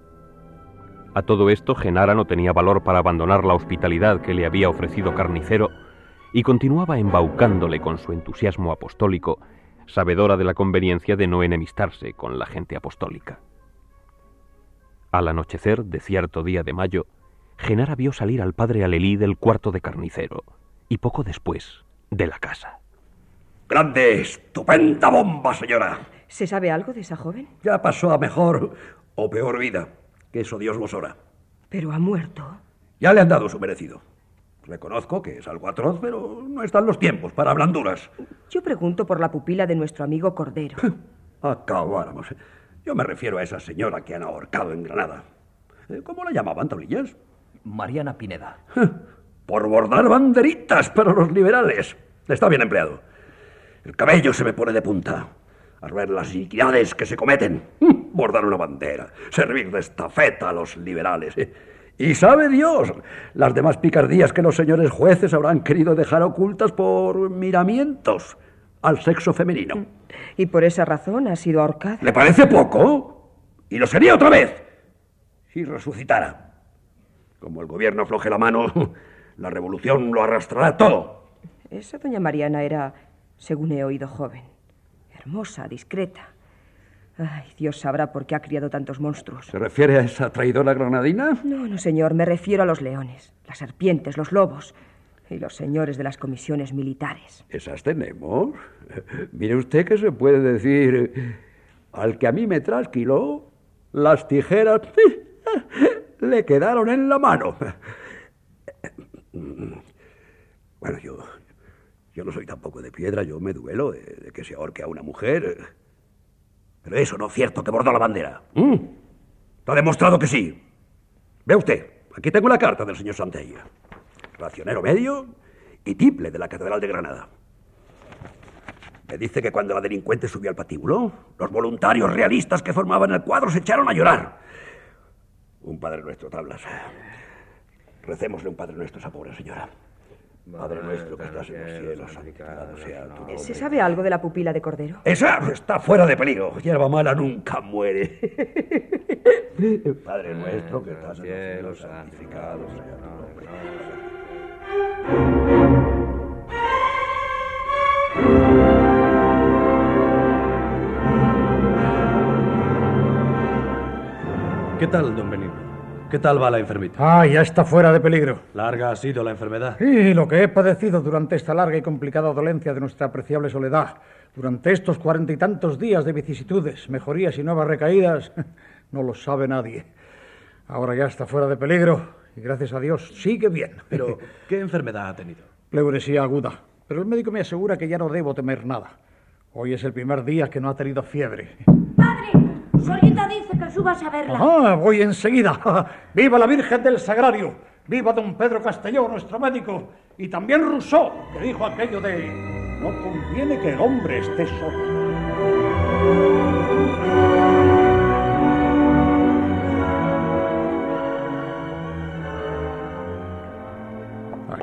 A: A todo esto, Genara no tenía valor para abandonar la hospitalidad que le había ofrecido Carnicero y continuaba embaucándole con su entusiasmo apostólico, sabedora de la conveniencia de no enemistarse con la gente apostólica. Al anochecer de cierto día de mayo, Genara vio salir al padre Alelí del cuarto de carnicero y poco después de la casa.
K: Grande, estupenda bomba, señora.
B: ¿Se sabe algo de esa joven?
K: Ya pasó a mejor o peor vida, que eso Dios vos ora.
B: Pero ha muerto.
K: Ya le han dado su merecido. Reconozco que es algo atroz, pero no están los tiempos para blanduras.
B: Yo pregunto por la pupila de nuestro amigo Cordero.
K: Acabáramos. Yo me refiero a esa señora que han ahorcado en Granada. Eh, ¿Cómo la llamaban, tablillas?
M: Mariana Pineda.
K: Por bordar banderitas para los liberales. Está bien empleado. El cabello se me pone de punta. Al ver las iniquidades que se cometen. Bordar una bandera. Servir de estafeta a los liberales. eh. Y sabe Dios las demás picardías que los señores jueces habrán querido dejar ocultas por miramientos al sexo femenino.
B: Y por esa razón ha sido ahorcada.
K: ¿Le parece poco? Y lo sería otra vez. Si resucitara. Como el gobierno afloje la mano, la revolución lo arrastrará todo.
B: Esa doña Mariana era, según he oído, joven. Hermosa, discreta. Ay, Dios sabrá por qué ha criado tantos monstruos.
K: ¿Se refiere a esa traidora granadina?
B: No, no, señor, me refiero a los leones, las serpientes, los lobos y los señores de las comisiones militares.
K: Esas tenemos. Mire usted que se puede decir al que a mí me trasquiló, las tijeras le quedaron en la mano. Bueno, yo, yo no soy tampoco de piedra, yo me duelo de, de que se ahorque a una mujer. Pero eso no es cierto que bordó la bandera. ¿Mm? Está demostrado que sí. Ve usted, aquí tengo la carta del señor Santella. Racionero medio y tiple de la Catedral de Granada. Me dice que cuando la delincuente subió al patíbulo, los voluntarios realistas que formaban el cuadro se echaron a llorar. Un Padre Nuestro, tablas. Recémosle un Padre Nuestro a esa pobre señora. Padre nuestro que estás en los cielos, santificado sea tu nombre.
B: ¿Se sabe algo de la pupila de Cordero?
K: Esa está fuera de peligro. Hierba mala nunca muere. Padre nuestro que estás en los cielos, santificado sea tu nombre.
P: ¿Qué tal, don Benigno? ¿Qué tal va la enfermita?
E: Ah, ya está fuera de peligro.
P: ¿Larga ha sido la enfermedad?
E: Y lo que he padecido durante esta larga y complicada dolencia de nuestra apreciable soledad, durante estos cuarenta y tantos días de vicisitudes, mejorías y nuevas recaídas, no lo sabe nadie. Ahora ya está fuera de peligro gracias a Dios sigue bien.
P: Pero, ¿qué enfermedad ha tenido?
E: Pleuresía aguda. Pero el médico me asegura que ya no debo temer nada. Hoy es el primer día que no ha tenido fiebre.
I: Solita dice que subas a verla.
E: Ah, voy enseguida. ¡Viva la Virgen del Sagrario! Viva don Pedro Castelló, nuestro médico. Y también Rousseau, que dijo aquello de no conviene que el hombre esté solo.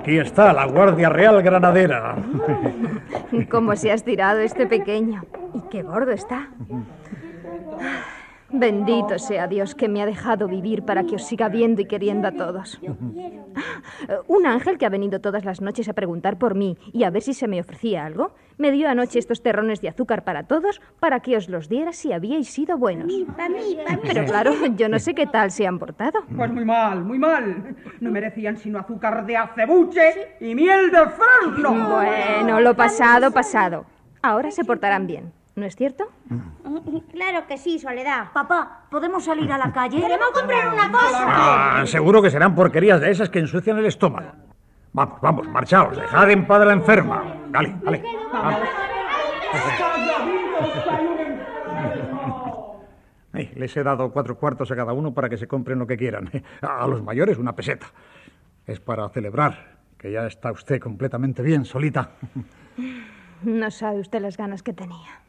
E: Aquí está la Guardia Real Granadera.
D: ¿Cómo se ha estirado este pequeño? Y qué gordo está. Bendito sea Dios que me ha dejado vivir para que os siga viendo y queriendo a todos. Un ángel que ha venido todas las noches a preguntar por mí y a ver si se me ofrecía algo, me dio anoche estos terrones de azúcar para todos para que os los diera si habíais sido buenos. Pero claro, yo no sé qué tal se han portado.
F: Pues muy mal, muy mal. No merecían sino azúcar de acebuche y miel de fresno.
D: Bueno, lo pasado, pasado. Ahora se portarán bien. ¿No es cierto?
Q: Claro que sí, Soledad. Papá, ¿podemos salir a la calle? Queremos comprar una cosa.
E: Ah, seguro que serán porquerías de esas que ensucian el estómago. Vamos, vamos, marchaos, dejad en paz a la enferma. Dale, dale. Ay, les he dado cuatro cuartos a cada uno para que se compren lo que quieran. A los mayores una peseta. Es para celebrar que ya está usted completamente bien, solita.
D: No sabe usted las ganas que tenía.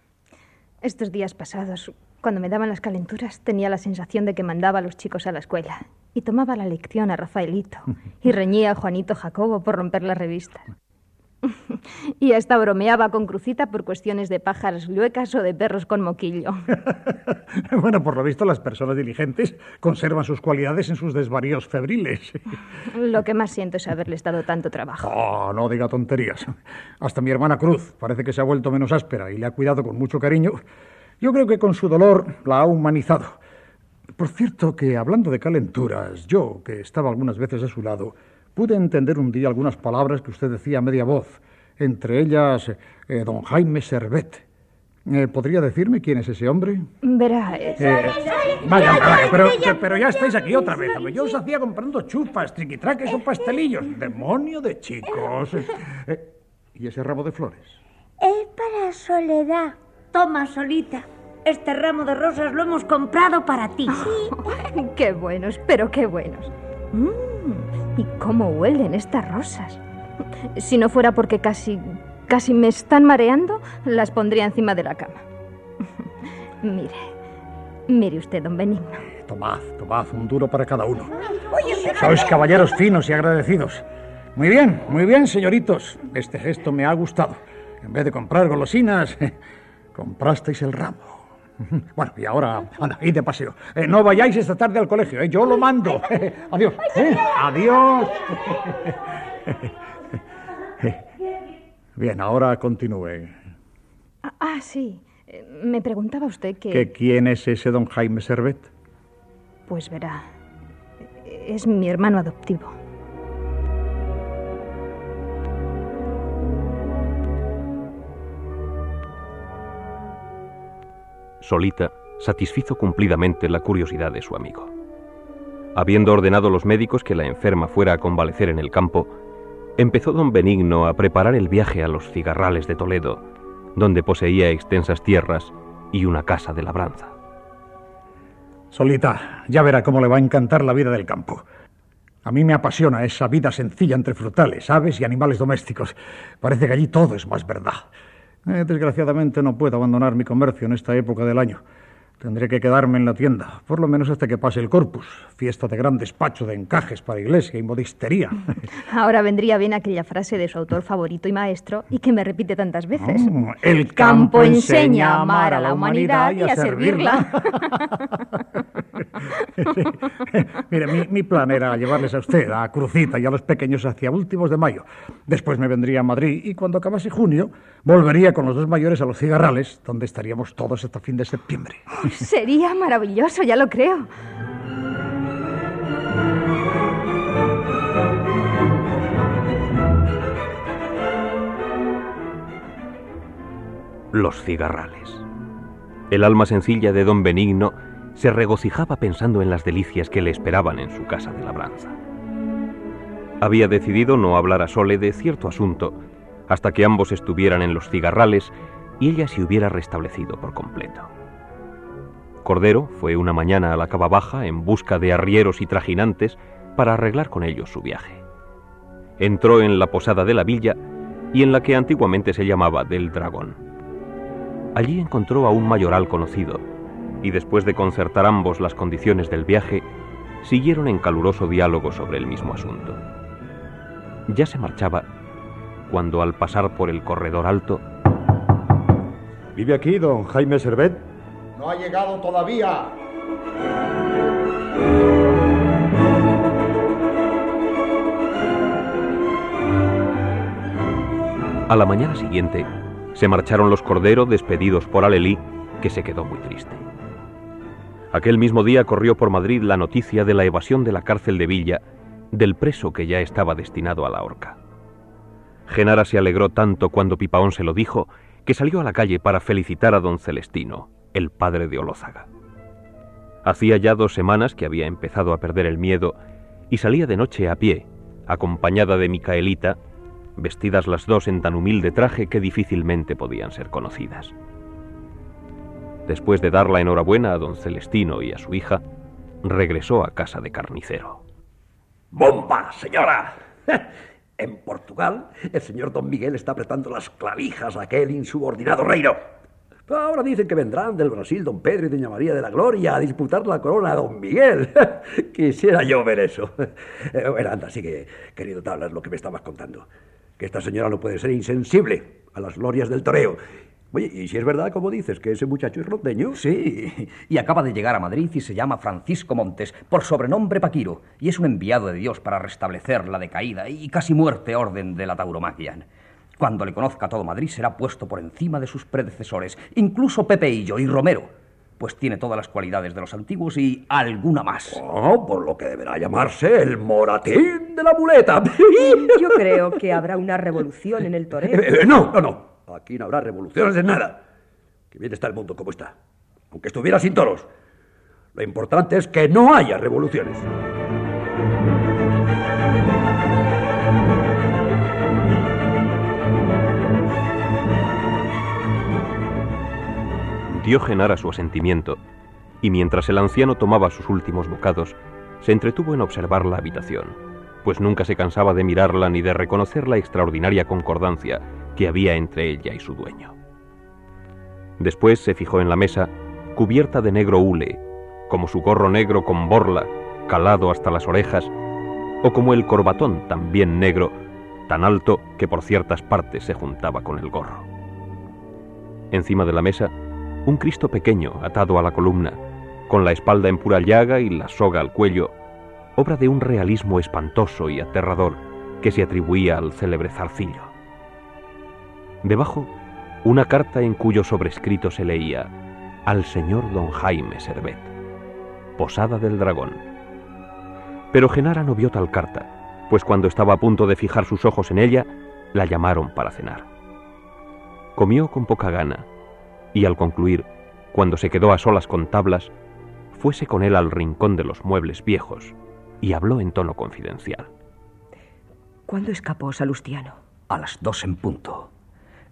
D: Estos días pasados, cuando me daban las calenturas, tenía la sensación de que mandaba a los chicos a la escuela y tomaba la lección a Rafaelito y reñía a Juanito Jacobo por romper la revista. Y hasta bromeaba con Crucita por cuestiones de pájaras luecas o de perros con moquillo.
E: bueno, por lo visto, las personas diligentes conservan sus cualidades en sus desvaríos febriles.
D: Lo que más siento es haberles dado tanto trabajo.
E: Oh, no diga tonterías. Hasta mi hermana Cruz parece que se ha vuelto menos áspera y le ha cuidado con mucho cariño. Yo creo que con su dolor la ha humanizado. Por cierto, que hablando de calenturas, yo, que estaba algunas veces a su lado, pude entender un día algunas palabras que usted decía a media voz, entre ellas eh, don Jaime Servet. Eh, ¿Podría decirme quién es ese hombre?
D: Verá. eh,
E: Eh, vaya, vaya, pero, pero ya estáis aquí otra vez. hombre. Yo os hacía comprando chupas, triquitraques o pastelillos. Demonio de chicos. Eh, ¿Y ese ramo de flores?
Q: Es para Soledad. Toma, Solita. Este ramo de rosas lo hemos comprado para ti.
D: qué buenos, pero qué buenos. Mm, ¿Y cómo huelen estas rosas? Si no fuera porque casi, casi me están mareando, las pondría encima de la cama. mire, mire usted, don Benigno.
E: Tomad, tomad, un duro para cada uno. Sois caballeros finos y agradecidos. Muy bien, muy bien, señoritos. Este gesto me ha gustado. En vez de comprar golosinas, comprasteis el ramo. Bueno, y ahora, anda, id de paseo. Eh, no vayáis esta tarde al colegio, eh, yo lo mando. Adiós. eh, Adiós. Bien, ahora continúe.
D: Ah, ah, sí. Me preguntaba usted que...
E: ¿Que ¿Quién es ese don Jaime Servet?
D: Pues verá, es mi hermano adoptivo.
A: Solita satisfizo cumplidamente la curiosidad de su amigo. Habiendo ordenado los médicos que la enferma fuera a convalecer en el campo, empezó don Benigno a preparar el viaje a los cigarrales de Toledo, donde poseía extensas tierras y una casa de labranza.
E: Solita, ya verá cómo le va a encantar la vida del campo. A mí me apasiona esa vida sencilla entre frutales, aves y animales domésticos. Parece que allí todo es más verdad. Eh, desgraciadamente no puedo abandonar mi comercio en esta época del año. Tendré que quedarme en la tienda, por lo menos hasta que pase el Corpus, fiesta de gran despacho de encajes para iglesia y modistería.
D: Ahora vendría bien aquella frase de su autor favorito y maestro y que me repite tantas veces.
E: Mm, el
D: campo enseña a amar a la humanidad y a servirla.
E: Mire, mi, mi plan era llevarles a usted, a Crucita y a los pequeños hacia últimos de mayo. Después me vendría a Madrid y cuando acabase junio volvería con los dos mayores a los cigarrales, donde estaríamos todos hasta fin de septiembre.
D: Sería maravilloso, ya lo creo.
A: Los cigarrales. El alma sencilla de don Benigno se regocijaba pensando en las delicias que le esperaban en su casa de labranza. Había decidido no hablar a Sole de cierto asunto hasta que ambos estuvieran en los cigarrales y ella se hubiera restablecido por completo. Cordero fue una mañana a la cava baja en busca de arrieros y trajinantes para arreglar con ellos su viaje. Entró en la posada de la villa y en la que antiguamente se llamaba del Dragón. Allí encontró a un mayoral conocido y después de concertar ambos las condiciones del viaje, siguieron en caluroso diálogo sobre el mismo asunto. Ya se marchaba cuando al pasar por el corredor alto...
R: ¿Vive aquí don Jaime Servet?
S: No ha llegado todavía.
A: A la mañana siguiente se marcharon los corderos despedidos por Alelí, que se quedó muy triste. Aquel mismo día corrió por Madrid la noticia de la evasión de la cárcel de Villa del preso que ya estaba destinado a la horca. Genara se alegró tanto cuando Pipaón se lo dijo que salió a la calle para felicitar a don Celestino, el padre de Olózaga. Hacía ya dos semanas que había empezado a perder el miedo y salía de noche a pie, acompañada de Micaelita, vestidas las dos en tan humilde traje que difícilmente podían ser conocidas. Después de dar la enhorabuena a don Celestino y a su hija, regresó a casa de carnicero.
K: ¡Bomba, señora! En Portugal, el señor don Miguel está apretando las clavijas a aquel insubordinado reino. Ahora dicen que vendrán del Brasil don Pedro y doña María de la Gloria a disputar la corona a don Miguel. Quisiera yo ver eso. Bueno, anda, sigue, querido Tablas, lo que me estabas contando. Que esta señora no puede ser insensible a las glorias del toreo. Oye, ¿y si es verdad, como dices, que ese muchacho es rondeño?
M: Sí, y acaba de llegar a Madrid y se llama Francisco Montes, por sobrenombre Paquiro, y es un enviado de Dios para restablecer la decaída y casi muerte orden de la tauromaquia. Cuando le conozca todo Madrid será puesto por encima de sus predecesores, incluso Pepeillo y Romero, pues tiene todas las cualidades de los antiguos y alguna más.
K: Oh, por lo que deberá llamarse el moratín de la muleta.
B: Yo creo que habrá una revolución en el toreo.
K: Eh, eh, no, no, no. Aquí no habrá revoluciones de nada. Que bien está el mundo como está. Aunque estuviera sin toros. Lo importante es que no haya revoluciones.
A: Dio Genara su asentimiento, y mientras el anciano tomaba sus últimos bocados, se entretuvo en observar la habitación, pues nunca se cansaba de mirarla ni de reconocer la extraordinaria concordancia que había entre ella y su dueño. Después se fijó en la mesa, cubierta de negro hule, como su gorro negro con borla, calado hasta las orejas, o como el corbatón también negro, tan alto que por ciertas partes se juntaba con el gorro. Encima de la mesa, un Cristo pequeño atado a la columna, con la espalda en pura llaga y la soga al cuello, obra de un realismo espantoso y aterrador que se atribuía al célebre zarcillo. Debajo, una carta en cuyo sobrescrito se leía al señor don Jaime Servet, Posada del Dragón. Pero Genara no vio tal carta, pues cuando estaba a punto de fijar sus ojos en ella, la llamaron para cenar. Comió con poca gana, y al concluir, cuando se quedó a solas con tablas, fuese con él al rincón de los muebles viejos y habló en tono confidencial.
B: ¿Cuándo escapó Salustiano?
M: A las dos en punto.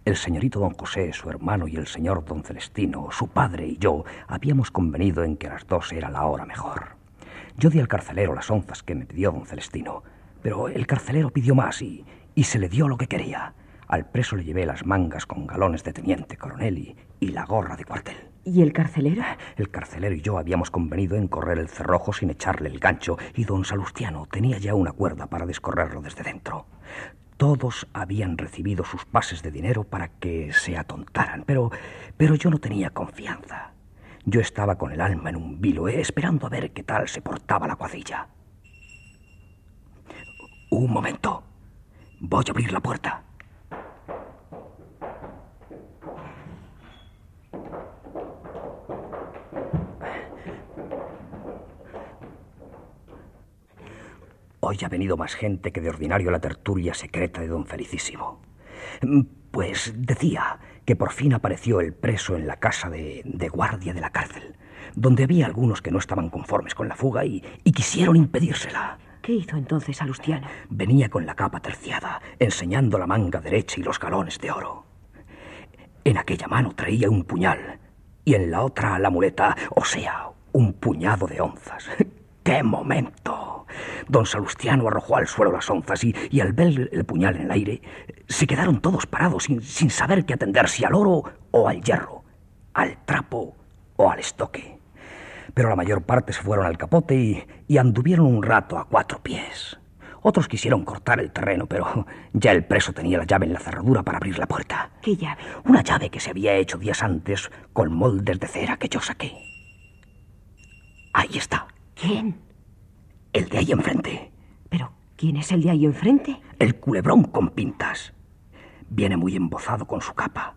M: El señorito don José, su hermano, y el señor don Celestino, su padre y yo habíamos convenido en que a las dos era la hora mejor. Yo di al carcelero las onzas que me pidió don Celestino, pero el carcelero pidió más y, y se le dio lo que quería. Al preso le llevé las mangas con galones de teniente coronel y, y la gorra de cuartel.
B: ¿Y el carcelero?
M: El carcelero y yo habíamos convenido en correr el cerrojo sin echarle el gancho, y don Salustiano tenía ya una cuerda para descorrerlo desde dentro. Todos habían recibido sus pases de dinero para que se atontaran, pero, pero yo no tenía confianza. Yo estaba con el alma en un vilo, eh, esperando a ver qué tal se portaba la cuadrilla. Un momento. Voy a abrir la puerta. Hoy ha venido más gente que de ordinario a la tertulia secreta de don Felicísimo. Pues decía que por fin apareció el preso en la casa de, de guardia de la cárcel, donde había algunos que no estaban conformes con la fuga y, y quisieron impedírsela.
B: ¿Qué hizo entonces Salustiano?
M: Venía con la capa terciada, enseñando la manga derecha y los galones de oro. En aquella mano traía un puñal y en la otra la muleta, o sea, un puñado de onzas. ¡Qué momento! Don Salustiano arrojó al suelo las onzas y, y al ver el puñal en el aire, se quedaron todos parados sin, sin saber qué atender, si al oro o al hierro, al trapo o al estoque. Pero la mayor parte se fueron al capote y, y anduvieron un rato a cuatro pies. Otros quisieron cortar el terreno, pero ya el preso tenía la llave en la cerradura para abrir la puerta.
B: ¿Qué llave?
M: Una llave que se había hecho días antes con moldes de cera que yo saqué. Ahí está.
B: ¿Quién?
M: El de ahí enfrente.
B: ¿Pero quién es el de ahí enfrente?
M: El culebrón con pintas. Viene muy embozado con su capa.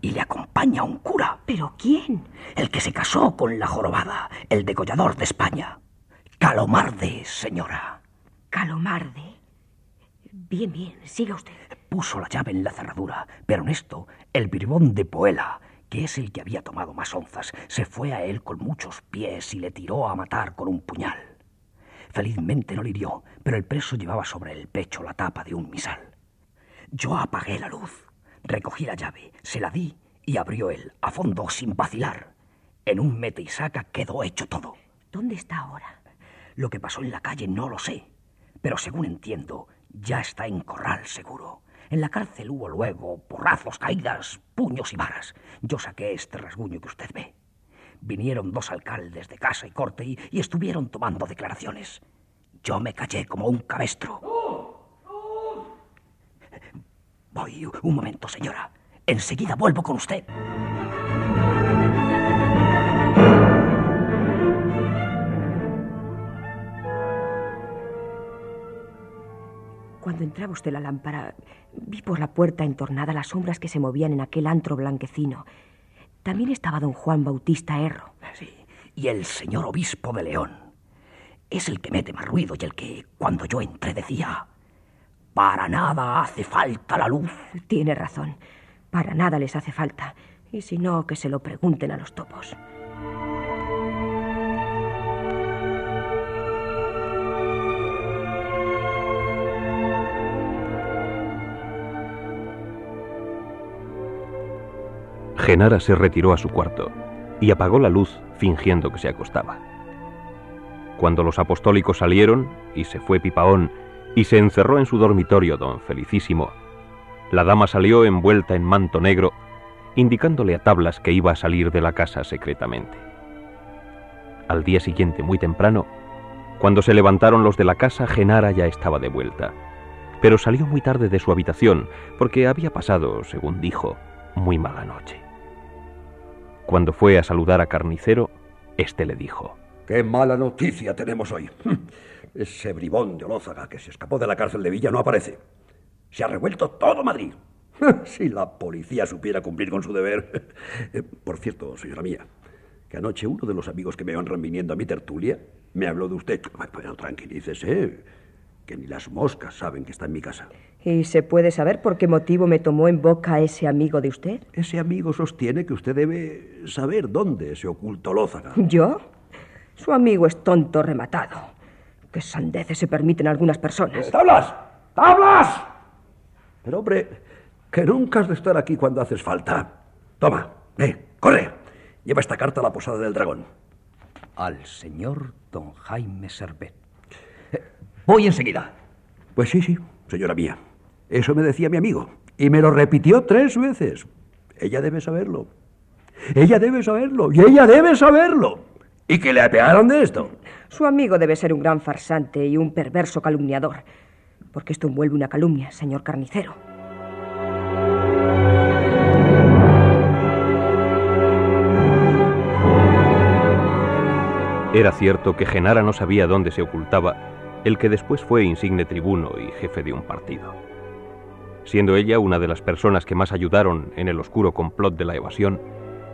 M: Y le acompaña un cura.
B: ¿Pero quién?
M: El que se casó con la jorobada, el degollador de España. Calomarde, señora.
B: Calomarde. Bien, bien, siga usted.
M: Puso la llave en la cerradura, pero en esto, el bribón de Poela, que es el que había tomado más onzas, se fue a él con muchos pies y le tiró a matar con un puñal. Felizmente no le hirió, pero el preso llevaba sobre el pecho la tapa de un misal. Yo apagué la luz, recogí la llave, se la di y abrió él, a fondo, sin vacilar. En un mete y saca quedó hecho todo.
B: ¿Dónde está ahora?
M: Lo que pasó en la calle no lo sé, pero según entiendo, ya está en corral seguro. En la cárcel hubo luego porrazos, caídas, puños y varas. Yo saqué este rasguño que usted ve. Vinieron dos alcaldes de casa y corte y, estuvieron tomando declaraciones. Yo me callé como un cabestro. Voy un momento, señora. Enseguida vuelvo con usted.
B: Cuando entraba usted la lámpara, vi por la puerta entornada las sombras que se movían en aquel antro blanquecino. También estaba don Juan Bautista Erro.
M: Sí, y el señor obispo de León. Es el que mete más ruido y el que, cuando yo entré, decía... Para nada hace falta la luz.
B: Tiene razón. Para nada les hace falta. Y si no, que se lo pregunten a los topos.
A: Genara se retiró a su cuarto y apagó la luz fingiendo que se acostaba. Cuando los apostólicos salieron y se fue Pipaón y se encerró en su dormitorio don Felicísimo, la dama salió envuelta en manto negro, indicándole a tablas que iba a salir de la casa secretamente. Al día siguiente, muy temprano, cuando se levantaron los de la casa, Genara ya estaba de vuelta, pero salió muy tarde de su habitación porque había pasado, según dijo, muy mala noche. Cuando fue a saludar a Carnicero, éste le dijo:
K: ¡Qué mala noticia tenemos hoy! Ese bribón de Olózaga que se escapó de la cárcel de Villa no aparece. Se ha revuelto todo Madrid. Si la policía supiera cumplir con su deber. Eh, Por cierto, señora mía, que anoche uno de los amigos que me honran viniendo a mi tertulia me habló de usted. Bueno, tranquilícese, que ni las moscas saben que está en mi casa.
B: ¿Y se puede saber por qué motivo me tomó en boca ese amigo de usted?
K: Ese amigo sostiene que usted debe saber dónde se ocultó Lózaga.
B: ¿Yo? Su amigo es tonto rematado. Qué sandeces se permiten algunas personas.
K: ¡Tablas! ¡Tablas! Pero hombre, que nunca has de estar aquí cuando haces falta. Toma, ve, corre. Lleva esta carta a la posada del dragón.
M: Al señor don Jaime Servet. Voy enseguida.
K: Pues sí, sí, señora mía. Eso me decía mi amigo. Y me lo repitió tres veces. Ella debe saberlo. Ella debe saberlo. Y ella debe saberlo. ¿Y que le apearon de esto?
B: Su amigo debe ser un gran farsante y un perverso calumniador. Porque esto envuelve una calumnia, señor carnicero.
A: Era cierto que Genara no sabía dónde se ocultaba el que después fue insigne tribuno y jefe de un partido. Siendo ella una de las personas que más ayudaron en el oscuro complot de la evasión,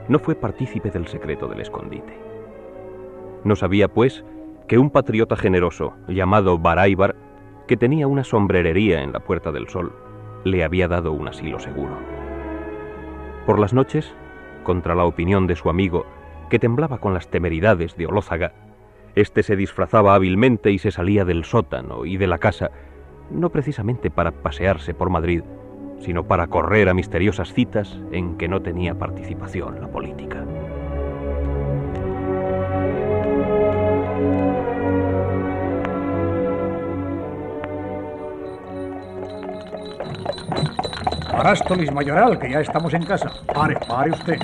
A: no fue partícipe del secreto del escondite. No sabía, pues, que un patriota generoso llamado Baráibar, que tenía una sombrerería en la Puerta del Sol, le había dado un asilo seguro. Por las noches, contra la opinión de su amigo, que temblaba con las temeridades de Olózaga, este se disfrazaba hábilmente y se salía del sótano y de la casa, no precisamente para pasearse por Madrid, sino para correr a misteriosas citas en que no tenía participación la política.
E: Arástolis Mayoral, que ya estamos en casa. Pare, pare usted.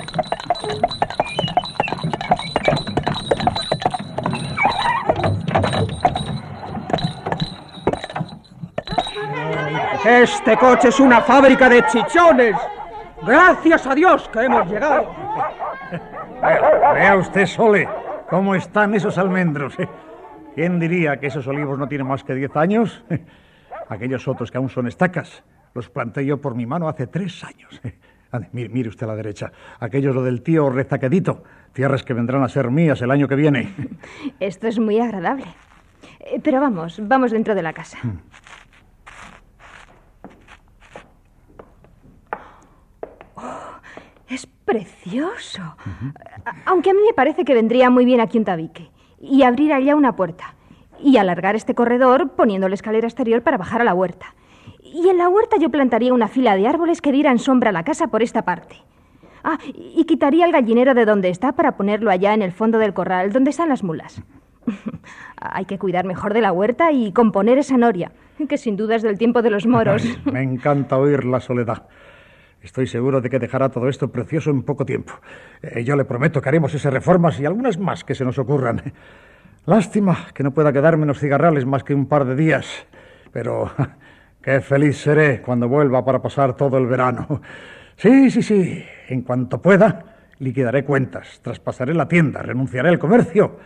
F: Este coche es una fábrica de chichones. Gracias a Dios que hemos llegado.
E: Vea, vea usted, Sole, cómo están esos almendros. ¿Quién diría que esos olivos no tienen más que 10 años? Aquellos otros que aún son estacas, los planté yo por mi mano hace tres años. Ande, mire, mire usted a la derecha. Aquello es lo del tío Rezaquedito. Tierras que vendrán a ser mías el año que viene.
D: Esto es muy agradable. Eh, Pero vamos, vamos dentro de la casa. Oh, precioso. Aunque a mí me parece que vendría muy bien aquí un tabique. Y abrir allá una puerta. Y alargar este corredor poniendo la escalera exterior para bajar a la huerta. Y en la huerta yo plantaría una fila de árboles que dieran sombra a la casa por esta parte. Ah, y y quitaría el gallinero de donde está para ponerlo allá en el fondo del corral, donde están las mulas. Hay que cuidar mejor de la huerta y componer esa noria, que sin duda es del tiempo de los moros.
E: Ay, me encanta oír la soledad. Estoy seguro de que dejará todo esto precioso en poco tiempo. Eh, yo le prometo que haremos esas reformas y algunas más que se nos ocurran. Lástima que no pueda quedarme en los cigarrales más que un par de días. Pero qué feliz seré cuando vuelva para pasar todo el verano. Sí, sí, sí. En cuanto pueda, liquidaré cuentas, traspasaré la tienda, renunciaré al comercio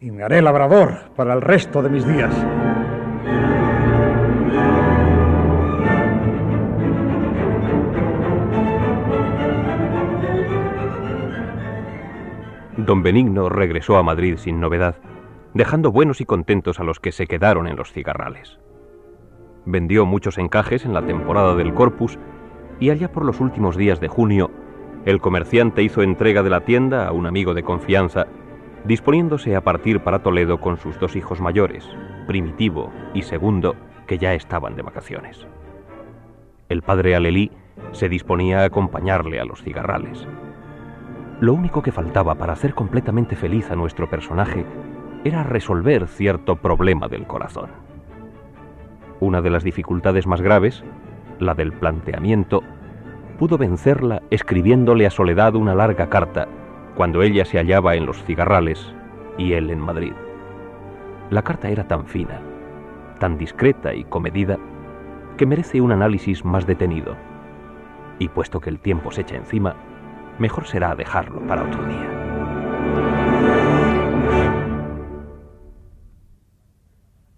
E: y me haré labrador para el resto de mis días.
A: Don Benigno regresó a Madrid sin novedad, dejando buenos y contentos a los que se quedaron en los cigarrales. Vendió muchos encajes en la temporada del Corpus y allá por los últimos días de junio, el comerciante hizo entrega de la tienda a un amigo de confianza, disponiéndose a partir para Toledo con sus dos hijos mayores, Primitivo y Segundo, que ya estaban de vacaciones. El padre Alelí se disponía a acompañarle a los cigarrales. Lo único que faltaba para hacer completamente feliz a nuestro personaje era resolver cierto problema del corazón. Una de las dificultades más graves, la del planteamiento, pudo vencerla escribiéndole a Soledad una larga carta cuando ella se hallaba en los cigarrales y él en Madrid. La carta era tan fina, tan discreta y comedida, que merece un análisis más detenido. Y puesto que el tiempo se echa encima, mejor será dejarlo para otro día.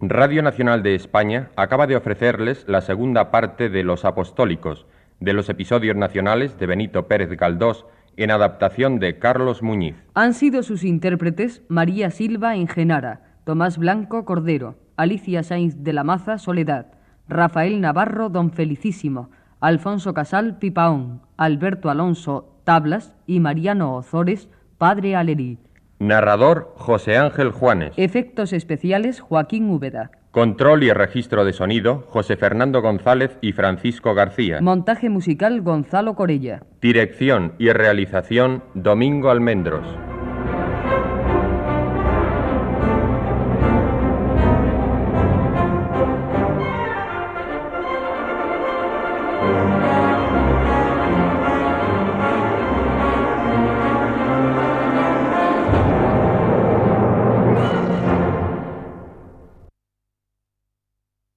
T: Radio Nacional de España acaba de ofrecerles la segunda parte de Los Apostólicos, de los episodios nacionales de Benito Pérez Galdós, en adaptación de Carlos Muñiz.
U: Han sido sus intérpretes María Silva en Genara, Tomás Blanco Cordero, Alicia Sainz de la Maza Soledad, Rafael Navarro Don Felicísimo, Alfonso Casal Pipaón, Alberto Alonso Tablas y Mariano Ozores Padre Alerí.
T: Narrador José Ángel Juanes.
U: Efectos especiales Joaquín Úbeda.
T: Control y registro de sonido José Fernando González y Francisco García.
U: Montaje musical Gonzalo Corella.
T: Dirección y realización Domingo Almendros.